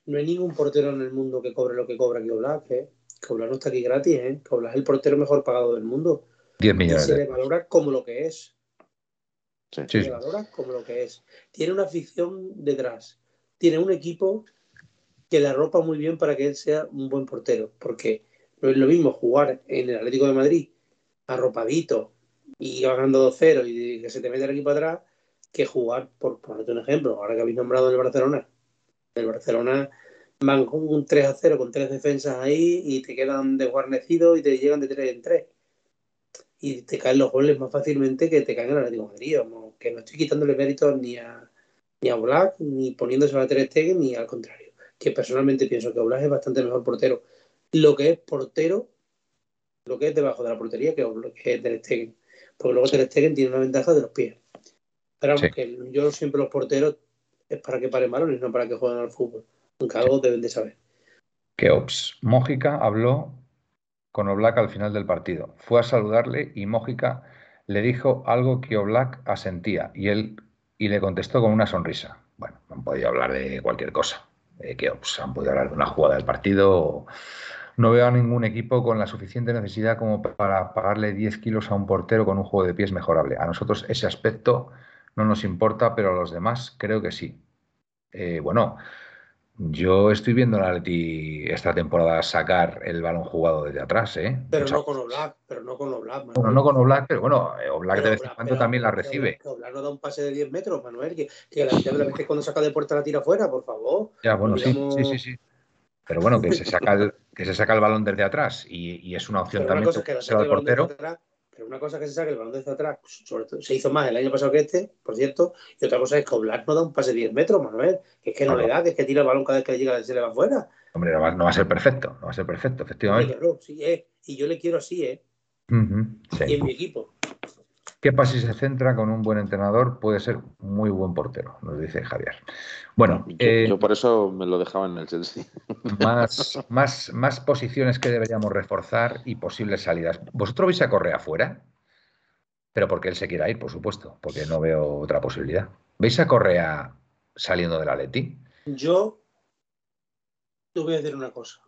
S3: no hay ningún portero en el mundo que cobre lo que cobra Oblak, ¿eh? Oblak no está aquí gratis, ¿eh? Oblak es el portero mejor pagado del mundo.
S1: 10 millones.
S3: Y se le valora como lo que es. Sí. Se le valora como lo que es. Tiene una afición detrás. Tiene un equipo que le arropa muy bien para que él sea un buen portero. Porque no es lo mismo jugar en el Atlético de Madrid arropadito y ganando 2-0 y que se te mete el equipo atrás que jugar, por ponerte un ejemplo, ahora que habéis nombrado el Barcelona. El Barcelona van con un 3 a 0 con tres defensas ahí y te quedan desguarnecidos y te llegan de 3 en 3. Y te caen los goles más fácilmente que te caen en el Atlético de Madrid. que no estoy quitándole méritos ni a, ni a Black, ni poniéndose a Ter Stegen, ni al contrario. Que personalmente pienso que Black es bastante mejor portero. Lo que es portero, lo que es debajo de la portería, que, es Ter Stegen. Porque luego Ter Stegen tiene una ventaja de los pies. Pero vamos, que yo siempre los porteros es para que paren balones, no para que jueguen al fútbol. Aunque algo deben de saber.
S1: Que Ops. Mójica habló con Oblak al final del partido. Fue a saludarle y Mójica le dijo algo que Oblak asentía y él y le contestó con una sonrisa. Bueno, han podido hablar de cualquier cosa. que Ops, han podido hablar de una jugada del partido. No veo a ningún equipo con la suficiente necesidad como para pagarle 10 kilos a un portero con un juego de pies mejorable. A nosotros ese aspecto no nos importa, pero a los demás creo que sí. Eh, bueno, yo estoy viendo a Leti esta temporada sacar el balón jugado desde atrás, ¿eh?
S3: Pero no con Oblak, pero no con Oblak,
S1: Bueno, no con Oblak, pero bueno, eh, Oblak de vez en cuando también la recibe.
S3: Oblak no da un pase de 10 metros, Manuel, que, que la mitad de la cuando saca de puerta la tira afuera, por favor.
S1: Ya, bueno, sí, sí, sí, sí. Pero bueno, que se saca el, que se saca el balón desde atrás y, es una opción también que,
S3: se el portero. Pero una cosa que se saque el balón desde atrás, sobre todo, se hizo más el año pasado que este, por cierto, y otra cosa es que Oblak no da un pase de 10 metros, Manuel, que es que no le da, que es que tira el balón cada vez que llega se le va afuera.
S1: Hombre, no va, a ser perfecto, no va a ser perfecto, efectivamente.
S3: claro, sí, eh, y yo le quiero así, ¿eh? Y en mi equipo.
S1: ¿Qué pasa si se centra con un buen entrenador? Puede ser muy buen portero, nos dice Javier. Bueno,
S2: yo, eh, por eso me lo dejaba en el Chelsea.
S1: Más, más, más posiciones que deberíamos reforzar y posibles salidas. ¿Vosotros vais a correr afuera? Pero porque él se quiera ir, por supuesto, porque no veo otra posibilidad. ¿Veis a Correa saliendo de la Leti?
S3: Yo te voy a decir una cosa.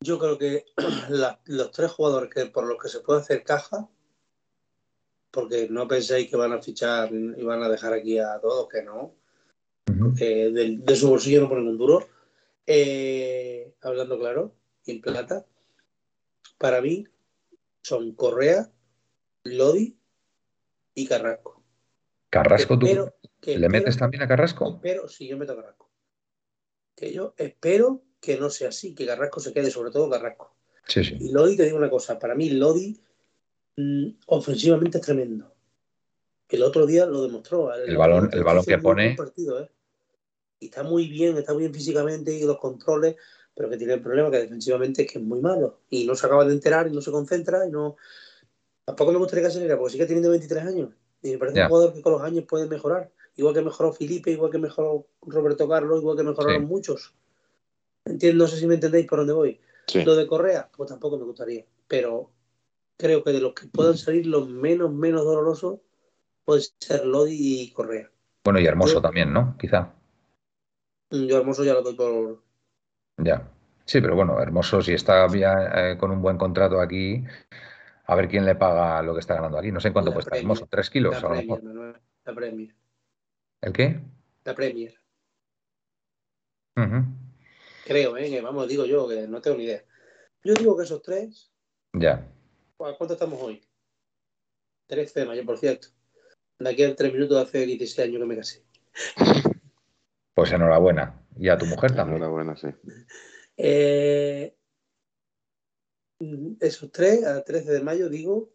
S3: Yo creo que los tres jugadores que por los que se puede hacer caja porque no penséis que van a fichar y van a dejar aquí a todos, que no. de, su bolsillo no ponen un duro. Eh, hablando claro, en plata, para mí son Correa, Lodi y Carrasco.
S1: ¿Carrasco tú? ¿Le metes también a Carrasco?
S3: Pero sí, yo meto a Carrasco. Que yo espero que no sea así, que Carrasco se quede, sobre todo Carrasco.
S1: Sí, sí.
S3: Y Lodi, te digo una cosa, para mí Lodi Mm, ofensivamente es tremendo. El otro día lo demostró.
S1: El, balón, el balón que pone.
S3: ¿eh? Y está muy bien, está muy bien físicamente y los controles, pero que tiene el problema que defensivamente es que es muy malo. Y no se acaba de enterar y no se concentra y no. Tampoco me gustaría que se porque sigue teniendo 23 años. Y me parece un jugador que con los años puede mejorar. Igual que mejoró Felipe, igual que mejoró Roberto Carlos, igual que mejoraron muchos. Entiendo, no sé si me entendéis por dónde voy. Lo de Correa, pues tampoco me gustaría. Pero creo que de los que puedan salir los menos, menos dolorosos puede ser Lodi y Correa.
S1: Bueno, y Hermoso también, ¿no? Quizá.
S3: Mm, yo Hermoso ya lo doy por.
S1: Ya. Sí, pero bueno, Hermoso, si está eh, con un buen contrato aquí, a ver quién le paga lo que está ganando aquí. No sé en cuánto cuesta Hermoso, tres kilos
S3: la a lo mejor. La Premier.
S1: ¿El qué?
S3: La Premier. Creo, ¿eh? vamos, digo yo, que no tengo ni idea. Yo digo que esos tres.
S1: Ya.
S3: ¿Cuánto estamos hoy? 13 de mayo, por cierto. De aquí a tres minutos hace 16 años que me casé.
S1: Pues enhorabuena. Y a tu mujer también.
S2: Enhorabuena, sí.
S3: Eh, esos tres, a 13 de mayo, digo,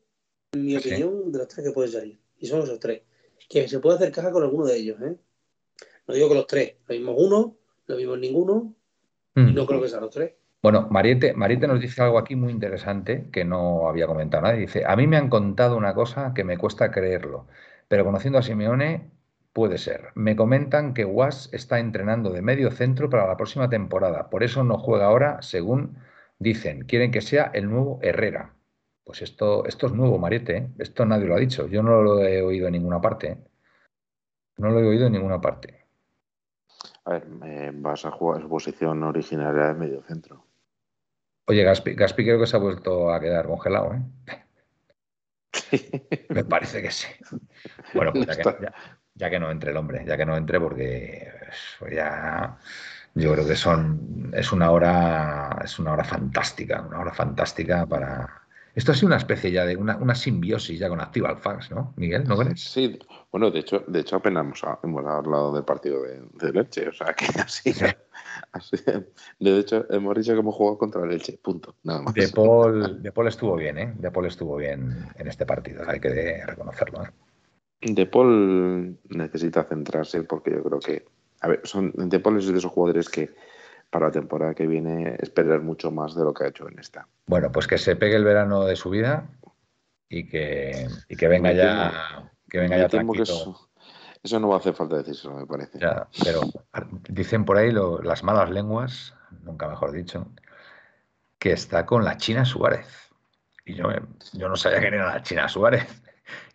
S3: mi opinión de los tres que pueden salir. Y son esos tres. Que se puede hacer caja con alguno de ellos, ¿eh? No digo que los tres. Lo vimos uno, lo vimos ninguno. Y mm. no creo que sean los tres.
S1: Bueno, Mariette, nos dice algo aquí muy interesante que no había comentado nadie. Dice, a mí me han contado una cosa que me cuesta creerlo, pero conociendo a Simeone puede ser. Me comentan que Was está entrenando de medio centro para la próxima temporada, por eso no juega ahora, según Dicen, quieren que sea el nuevo Herrera. Pues esto, esto es nuevo, Mariette. ¿eh? Esto nadie lo ha dicho. Yo no lo he oído en ninguna parte. ¿eh? No lo he oído en ninguna parte.
S2: A ver, vas a jugar su posición originaria de medio centro.
S1: Oye, Gaspi, Gaspi creo que se ha vuelto a quedar congelado, ¿eh? Me parece que sí. Bueno, pues ya que, no entre el hombre, ya que no entre, porque ya yo creo que son es una hora es una hora fantástica, una hora fantástica para, esto ha sido una especie ya de una, simbiosis ya con Active Fans, ¿no, Miguel? ¿No crees?
S2: Sí, bueno, de hecho, de hecho apenas hemos, hablado del partido de, Leche, o sea que así, De hecho, hemos dicho que hemos jugado contra Leche, punto, nada más.
S1: De Paul, de Paul estuvo bien, ¿eh? De Paul estuvo bien en este partido, hay que reconocerlo. ¿eh?
S2: De Paul necesita centrarse porque yo creo que, a ver, son, De Paul es de esos jugadores que para la temporada que viene esperar mucho más de lo que ha hecho en esta.
S1: Bueno, pues que se pegue el verano de su vida y que, que venga ya, que venga ya tranquilo.
S2: eso, no va a hacer falta decirlo, me parece.
S1: pero dicen por ahí las malas lenguas, nunca mejor dicho, que está con la China Suárez. Y yo, yo no sabía quién era la China Suárez.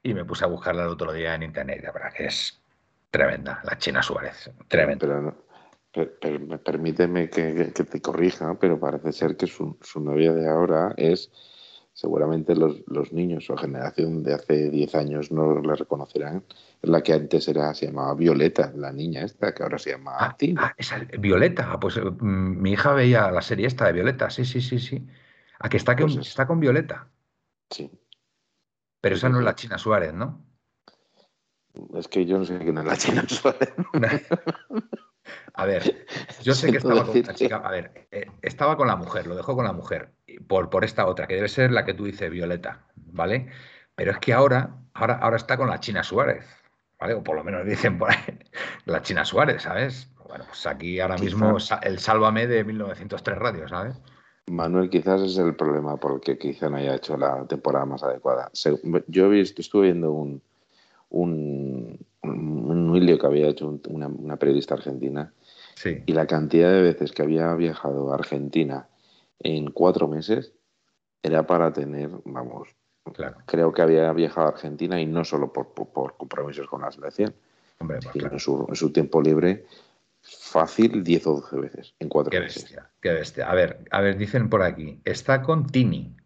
S1: Y me puse a buscarla el otro día en internet. La verdad que es tremenda, la China Suárez. Tremenda.
S2: Pero permíteme que, te corrija, pero parece ser que su, novia de ahora es, seguramente los, niños o generación de hace 10 años no la reconocerán, la que antes era, se llamaba Violeta, la niña esta, que ahora se llama
S1: ah, ah Violeta, ah, pues mm, mi hija veía la serie esta de Violeta, sí, sí, sí, sí. ¿A que está, pues está con Violeta?
S2: Sí.
S1: Pero esa no es la China Suárez, ¿no?
S2: Es que yo no sé quién es la China Suárez.
S1: A ver, yo sé que estaba con la chica. A ver, eh, estaba con la mujer, lo dejó con la mujer, por, por esta otra, que debe ser la que tú dices, Violeta, ¿vale? Pero es que ahora, ahora, ahora está con la China Suárez, ¿vale? O por lo menos dicen por ahí, la China Suárez, ¿sabes? Bueno, pues aquí ahora mismo el Sálvame de 1903 Radio, ¿sabes?
S2: Manuel, quizás es el problema porque quizá no haya hecho la temporada más adecuada. Yo estuve viendo un, un, un, hilo que había hecho una, periodista argentina y la cantidad de veces que había viajado a Argentina en cuatro meses era para tener, vamos, creo que había viajado a Argentina y no solo por, compromisos con la selección,
S1: Hombre,
S2: en, su, tiempo libre fácil 10 o 12 veces en cuatro
S1: qué
S2: meses.
S1: Bestia, qué bestia. A ver, a ver, dicen por aquí, está con Tini.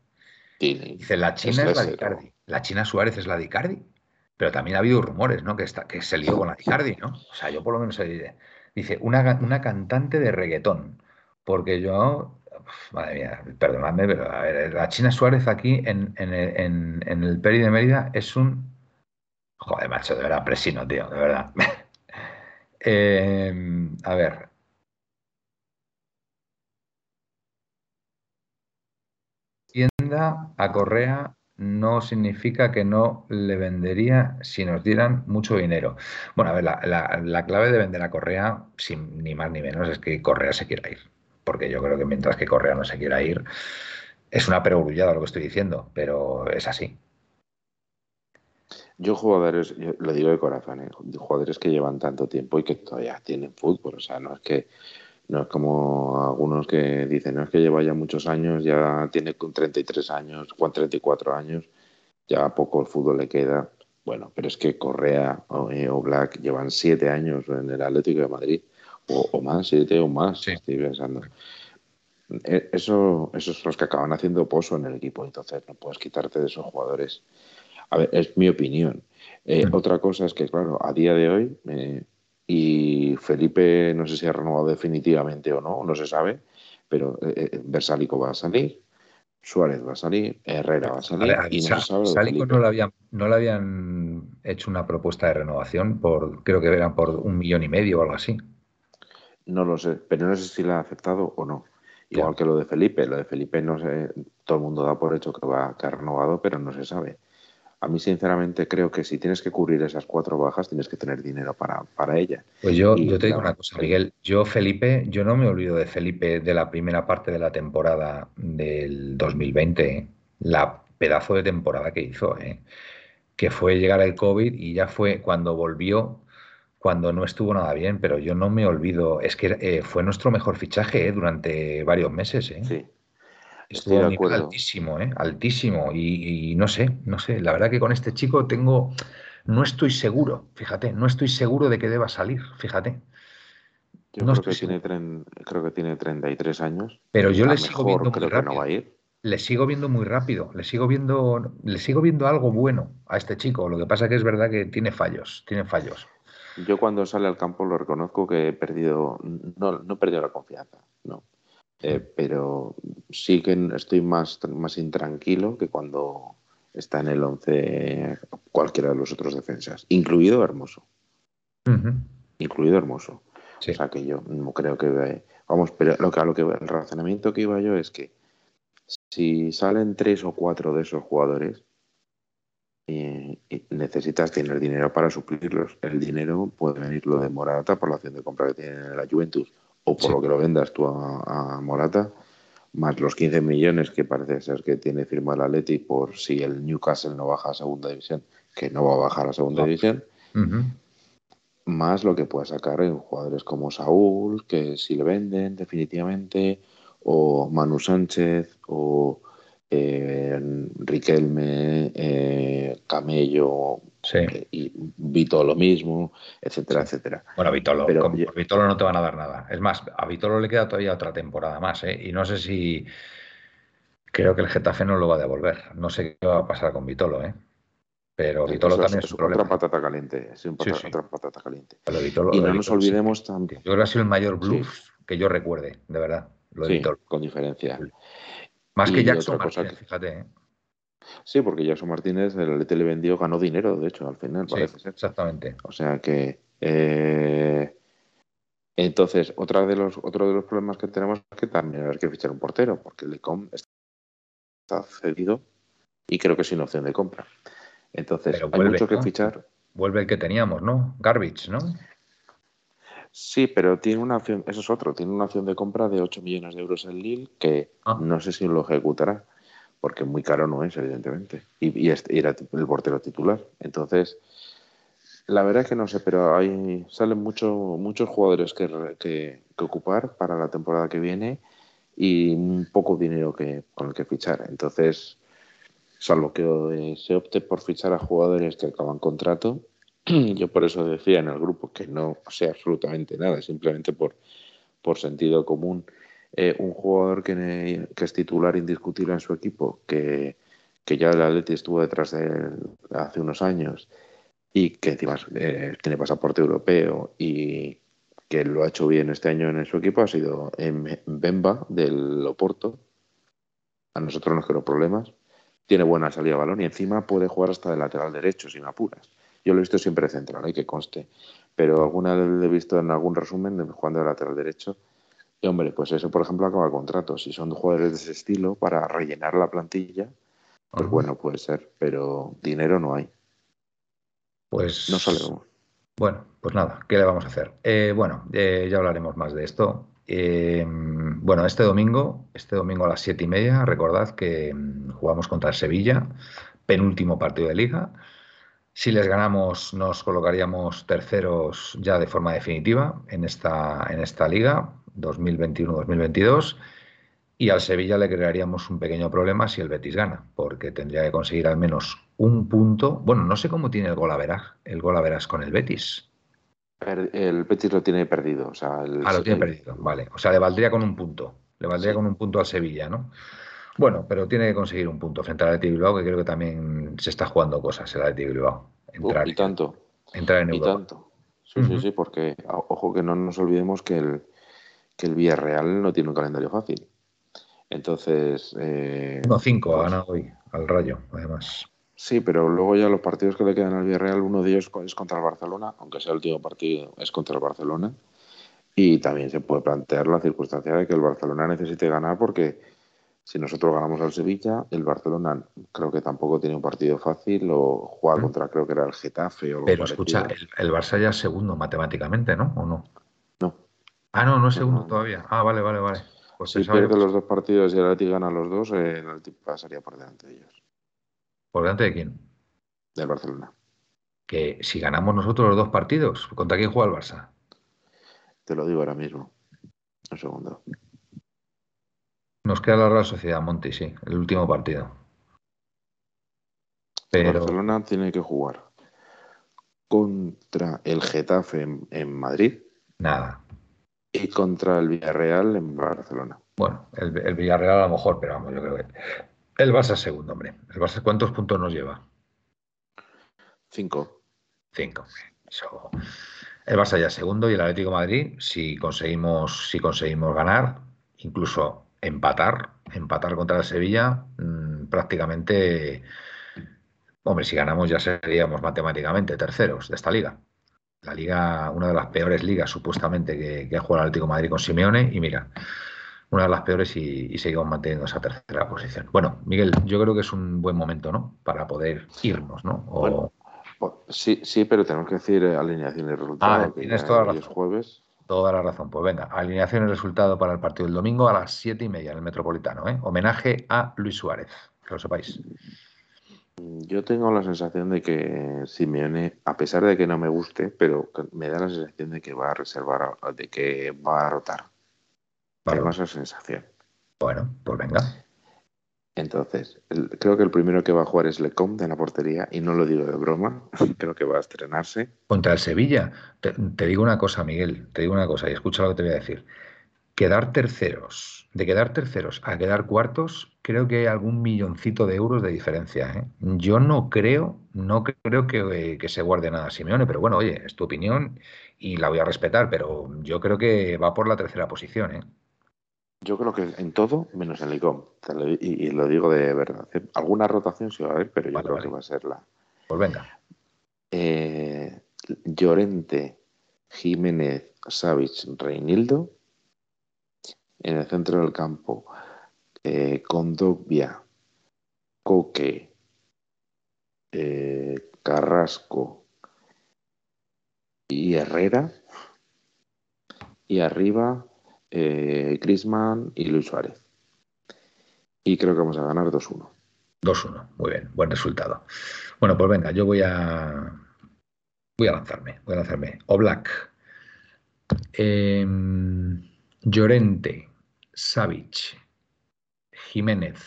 S2: Tini.
S1: Dice, la China es, la de Icardi. La China Suárez es la de Icardi. Pero también ha habido rumores, ¿no? Que, está, que se lió con la Icardi, ¿no? O sea, yo por lo menos dice, una, una cantante de reggaetón. Porque yo, madre mía, perdonadme, pero a ver, la China Suárez aquí en, el Peri de Mérida es un. Joder, macho, de verdad, presino, tío, de verdad. Em, a ver. Tienda a Correa no significa que no le vendería si nos dieran mucho dinero. Bueno, a ver, la, clave de vender a Correa, sin ni más ni menos, es que Correa se quiera ir. Porque yo creo que mientras que Correa no se quiera ir, es una perogrullada lo que estoy diciendo, pero es así.
S2: Yo jugadores, lo digo de corazón, ¿eh? jugadores que llevan tanto tiempo y que todavía tienen fútbol, o sea, no es que no es como algunos que dicen, no es que lleva ya muchos años, ya tiene 33 años, 34 años, ya poco el fútbol le queda. Bueno, pero es que Correa eh, o, Black llevan 7 años en el Atlético de Madrid, o, más, 7 o más, estoy pensando. E, eso, esos son los que acaban haciendo pozo en el equipo, entonces no puedes quitarte de esos jugadores. A ver, es mi opinión. Eh. Otra cosa es que, claro, a día de hoy, eh, y Felipe no sé si ha renovado definitivamente o no, no se sabe, pero eh, eh, va a salir, Suárez va a salir, Herrera va a salir y no se sabe.
S1: no le, habían, no le habían hecho una propuesta de renovación por, creo que eran por un millón y medio o algo así.
S2: No lo sé, pero no sé si la ha aceptado o no. Igual que lo de Felipe, lo de Felipe no sé, todo el mundo da por hecho que va que ha renovado, pero no se sabe. A mí, sinceramente, creo que si tienes que cubrir esas cuatro bajas, tienes que tener dinero para, para ella.
S1: Pues yo, yo te digo una cosa, Miguel. Yo, Felipe, yo no me olvido de Felipe de la primera parte de la temporada del 2020. ¿eh? La pedazo de temporada que hizo, ¿eh? que fue llegar al COVID y ya fue cuando volvió, cuando no estuvo nada bien, pero yo no me olvido. Es que eh, fue nuestro mejor fichaje durante varios meses.
S2: Sí.
S1: Estuvo a nivel altísimo, ¿eh? Altísimo. Y, no sé, no sé. La verdad que con este chico tengo. No estoy seguro, fíjate, no estoy seguro de que deba salir, fíjate.
S2: Yo creo, que tiene creo que tiene 33 años.
S1: Pero yo le sigo viendo muy rápido. Le sigo viendo muy rápido, le sigo viendo, le sigo viendo algo bueno a este chico. Lo que pasa que es verdad que tiene fallos, tiene fallos.
S2: Yo cuando sale al campo lo reconozco que he perdido, no, no he perdido la confianza, no. Eh, pero sí que estoy más, más intranquilo que cuando está en el 11 cualquiera de los otros defensas, incluido Hermoso. Incluido Hermoso. O sea que yo no creo que. Vamos, pero lo que, a lo que el razonamiento que iba yo es que si salen tres o cuatro de esos jugadores, y, necesitas tener dinero para suplirlos. El dinero puede venir lo de Morata por la acción de compra que tiene la Juventus o por lo que lo vendas tú a, Morata, más los 15 millones que parece ser que tiene firmado el Atleti por si el Newcastle no baja a segunda división, que no va a bajar a segunda división más lo que pueda sacar en jugadores como Saúl, que si le venden definitivamente, o Manu Sánchez, o eh, Riquelme, eh, Camello, eh, y Vito lo mismo, etcétera, etcétera.
S1: Bueno, Vitolo, Pero, Vitolo no te van a dar nada. Es más, a Vitolo le queda todavía otra temporada más, ¿eh? y no sé si creo que el Getafe no lo va a devolver. No sé qué va a pasar con Vitolo, ¿eh? Pero Vitolo también es, un
S2: problema. Otra patata caliente, es otra patata caliente. y no nos olvidemos también.
S1: Yo creo que ha sido el mayor bluff que yo recuerde, de verdad.
S2: Lo de Vitolo. con diferencia.
S1: Más que Jackson fíjate. ¿eh?
S2: Sí, porque Jackson Martínez, el Lete le vendió, ganó dinero, de hecho, al final, parece ser.
S1: Exactamente.
S2: O sea que. Eh, entonces, otra de los, otro de los problemas que tenemos es que también hay que fichar un portero, porque el Lecom está cedido y creo que sin opción de compra. Entonces, hay mucho que fichar.
S1: Vuelve el que teníamos, ¿no? Garbage, ¿no?
S2: Sí, pero tiene una opción, eso es otro, tiene una opción de compra de 8 millones de euros en Lille que ah. no sé si lo ejecutará, porque muy caro no es, evidentemente. Y, era el portero titular. Entonces, la verdad es que no sé, pero hay salen mucho, muchos jugadores que, que, ocupar para la temporada que viene y poco dinero que, con el que fichar. Entonces, salvo que se opte por fichar a jugadores que acaban contrato. Yo por eso decía en el grupo que no sea absolutamente nada, simplemente por, por sentido común. Eh, un jugador que, es titular indiscutible en su equipo, que, que ya el Atleti estuvo detrás de él hace unos años y que encima eh, tiene pasaporte europeo y que lo ha hecho bien este año en su equipo, ha sido en Bemba del Oporto. A nosotros nos creó problemas tiene buena salida de balón y encima puede jugar hasta de lateral derecho sin apuras. Yo lo he visto siempre central, hay que conste, pero alguna vez lo he visto en algún resumen jugando de lateral derecho. Y hombre, pues eso, por ejemplo, acaba contrato. Si son jugadores de ese estilo para rellenar la plantilla, pues bueno, puede ser, pero dinero no hay.
S1: Pues
S2: no sabemos.
S1: Bueno, pues nada, ¿qué le vamos a hacer? Eh, bueno, eh, ya hablaremos más de esto. Eh, bueno, este domingo, este domingo a las siete y media, recordad que mm, jugamos contra el Sevilla, penúltimo partido de liga. Si les ganamos, nos colocaríamos terceros ya de forma definitiva en esta, en esta liga 2021-2022. Y al Sevilla le crearíamos un pequeño problema si el Betis gana, porque tendría que conseguir al menos un punto. Bueno, no sé cómo tiene el gol a verás, el gol a verás con el Betis.
S2: El Betis lo tiene perdido. O sea,
S1: ah, lo tiene perdido, vale. O sea, le valdría con un punto. Le valdría con un punto al Sevilla, ¿no? Bueno, pero tiene que conseguir un punto frente al Athletic Bilbao, que creo que también se está jugando cosas el Athletic Bilbao.
S2: Entrar, y tanto.
S1: Entrar en
S2: y tanto. Sí, sí, sí, porque ojo que no nos olvidemos que el, que el Villarreal no tiene un calendario fácil. Entonces. Eh,
S1: 1-5 ha pues ganado hoy al Rayo, además.
S2: Sí, pero luego ya los partidos que le quedan al Villarreal, uno de ellos es contra el Barcelona, aunque sea el último partido, es contra el Barcelona. Y también se puede plantear la circunstancia de que el Barcelona necesite ganar porque si nosotros ganamos al Sevilla, el Barcelona creo que tampoco tiene un partido fácil o juega mm. contra, creo que era el Getafe. O
S1: Pero escucha, el, Barça ya es segundo matemáticamente, ¿no? ¿O no? Ah, no, no es segundo todavía. Ah, vale, vale, vale.
S2: Pues si pierde los dos partidos y el Atleti gana los dos, el Atleti pasaría por delante de ellos.
S1: ¿Por delante de quién?
S2: Del Barcelona.
S1: Que si ganamos nosotros los dos partidos, ¿contra quién juega el Barça?
S2: Te lo digo ahora mismo. Un segundo.
S1: Nos queda la Real Sociedad, Monti, sí, el último partido.
S2: Pero... Barcelona tiene que jugar contra el Getafe en, Madrid.
S1: Nada.
S2: Y contra el Villarreal en Barcelona.
S1: Bueno, el, Villarreal a lo mejor, pero vamos, yo creo que. El Barça segundo, hombre. ¿El Barça cuántos puntos nos lleva?
S2: Cinco.
S1: Cinco. El Barça ya segundo y el Atlético Madrid, si conseguimos, si conseguimos ganar, incluso empatar, empatar contra el Sevilla, mm, prácticamente, hombre, si ganamos ya seríamos matemáticamente terceros de esta liga. La liga, una de las peores ligas supuestamente que, ha jugado el Atlético Madrid con Simeone, y mira, una de las peores y, seguimos manteniendo esa tercera posición. Bueno, Miguel, yo creo que es un buen momento, ¿no? Para poder irnos, ¿no?
S2: Pues, sí, sí, pero tenemos que decir alineación y resultado.
S1: Ah, tienes toda la razón. jueves. Toda la razón. Pues venga, alineación y resultado para el partido del domingo a las siete y media en el Metropolitano. ¿eh? Homenaje a Luis Suárez, que lo sepáis.
S2: Yo tengo la sensación de que Simeone, a pesar de que no me guste, pero me da la sensación de que va a reservar, de que va a rotar. Tengo esa sensación.
S1: Bueno, pues venga.
S2: Entonces, creo que el primero que va a jugar es Lecom de la portería, y no lo digo de broma, creo que va a estrenarse.
S1: Contra el Sevilla. Te, digo una cosa, Miguel, te digo una cosa, y escucha lo que te voy a decir. Quedar terceros, de quedar terceros a quedar cuartos, creo que hay algún milloncito de euros de diferencia. ¿eh? Yo no creo, no creo que, que, se guarde nada Simeone, pero bueno, oye, es tu opinión y la voy a respetar, pero yo creo que va por la tercera posición. ¿eh?
S2: Yo creo que en todo, menos en Licom. Y, lo digo de verdad. ¿eh? Alguna rotación sí va a haber, pero yo creo que va a ser la.
S1: Pues venga.
S2: Eh, Llorente, Jiménez, Savich, Reinildo. En el centro del campo, eh, Condovia, Coque, eh, Carrasco y Herrera. Y arriba, eh, Grisman y Luis Suárez. Y creo que vamos a ganar 2-1.
S1: 2-1, muy bien, buen resultado. Bueno, pues venga, yo voy a voy a lanzarme, voy a lanzarme. O Black, em, Llorente, Savic, Jiménez,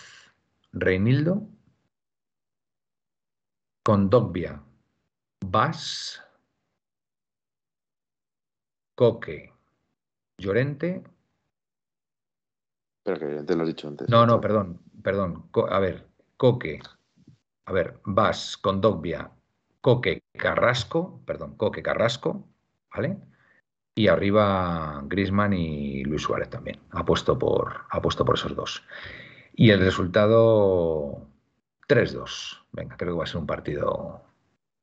S1: Reinildo, Condogbia, Vas, Coque, Llorente
S2: pero que te lo has dicho antes.
S1: No, no, perdón, perdón. a ver, Coque, a ver, Vas, Condogbia, Coque, Carrasco, perdón, Coque, Carrasco, ¿vale? Y arriba Grisman y Luis Suárez también. Apuesto por, apuesto por esos dos. Y el resultado 3-2. Venga, creo que va a ser un partido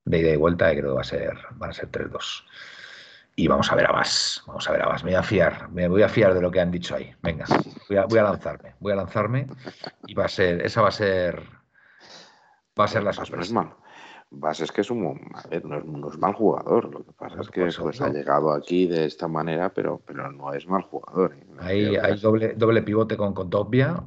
S1: de ida y vuelta y creo que va a ser, van a ser 3-2 y vamos a ver a Bas. Vamos a ver a Bas. Me voy a fiar, me voy a fiar de lo que han dicho ahí. Venga, voy a, voy a lanzarme, voy a lanzarme y va a ser, esa va a ser, va a ser la sorpresa.
S2: No Bas es que es un, a ver, no es, mal jugador. Lo que pasa es que pues, ha llegado aquí de esta manera, pero, pero no es mal jugador. ¿eh?
S1: Hay, hay doble, doble pivote con, con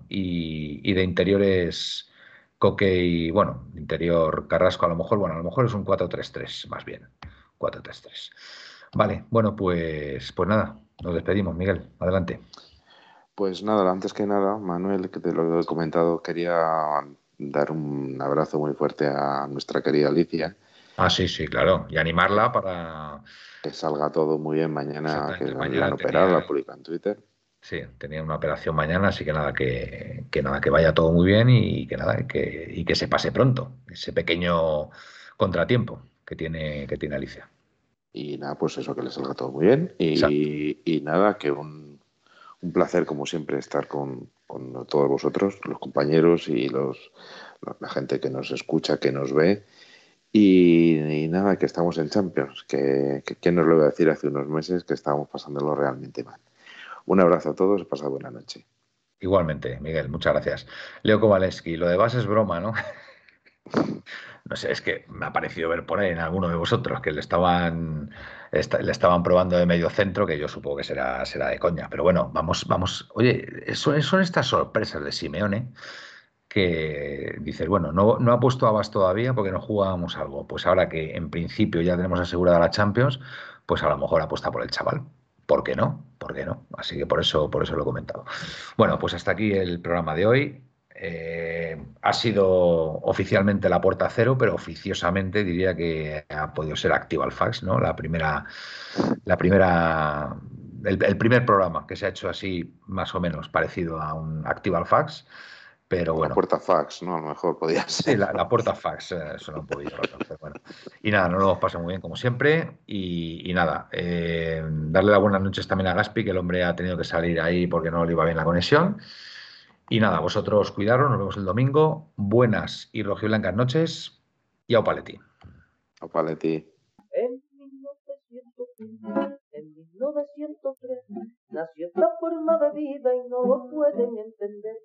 S1: y, y de interiores. Coque y, bueno, interior Carrasco a lo mejor, bueno, a lo mejor es un 4-3-3 más bien. 4-3-3. Vale, bueno, pues, pues nada, nos despedimos, Miguel. Adelante.
S2: Pues nada, antes que nada, Manuel, que te lo he comentado, quería dar un abrazo muy fuerte a nuestra querida Alicia.
S1: Ah, sí, sí, claro. Y animarla para.
S2: Que salga todo muy bien mañana, que mañana la en Twitter.
S1: Sí, tenía una operación mañana, así que nada, que, nada, que vaya todo muy bien y que nada, que, y que se pase pronto, ese pequeño contratiempo que tiene, que tiene Alicia.
S2: Y nada, pues eso, que les salga todo muy bien. Y, nada, que un, placer, como siempre, estar con, todos vosotros, los compañeros y los, la gente que nos escucha, que nos ve. Y, nada, que estamos en Champions, que, que, nos lo iba a decir hace unos meses que estábamos pasándolo realmente mal. Un abrazo a todos, pasad buena noche.
S1: Igualmente, Miguel, muchas gracias. Leo Kowaleski, lo de base es broma, ¿no? no sé, es que me ha parecido ver por ahí en alguno de vosotros que le estaban, le estaban probando de medio centro, que yo supongo que será, será de coña. Pero bueno, vamos, vamos. Oye, son, son estas sorpresas de Simeone que dices, bueno, no, no ha puesto a Bas todavía porque no jugábamos algo. Pues ahora que en principio ya tenemos asegurada la Champions, pues a lo mejor apuesta por el chaval. ¿por qué no? ¿Por qué no? Así que por eso, por eso lo he comentado. Bueno, pues hasta aquí el programa de hoy. Eh, ha sido oficialmente la puerta cero, pero oficiosamente diría que ha podido ser Activa Fax, ¿no? La primera, la primera, el, primer programa que se ha hecho así, más o menos parecido a un Activa Fax. Pero bueno.
S2: La puerta fax, ¿no? A lo mejor podía ser.
S1: Sí, la, puerta fax, eso no. Bueno. Y nada, no lo pasa muy bien como siempre. Y, nada, eh, darle las buenas noches también a Gaspi, que el hombre ha tenido que salir ahí porque no le iba bien la conexión. Y nada, vosotros cuidaros, nos vemos el domingo. Buenas y rojiblancas noches y a Opaletti.
S2: Opaletti.
S4: En 1903 nació esta forma de vida y no lo pueden entender.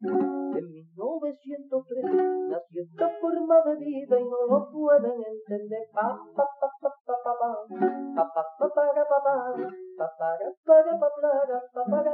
S4: En 1903 nació esta forma de vida y no lo pueden entender. Pa, pa, pa, pa, pa, pa, pa, pa, pa, pa, pa, pa, pa,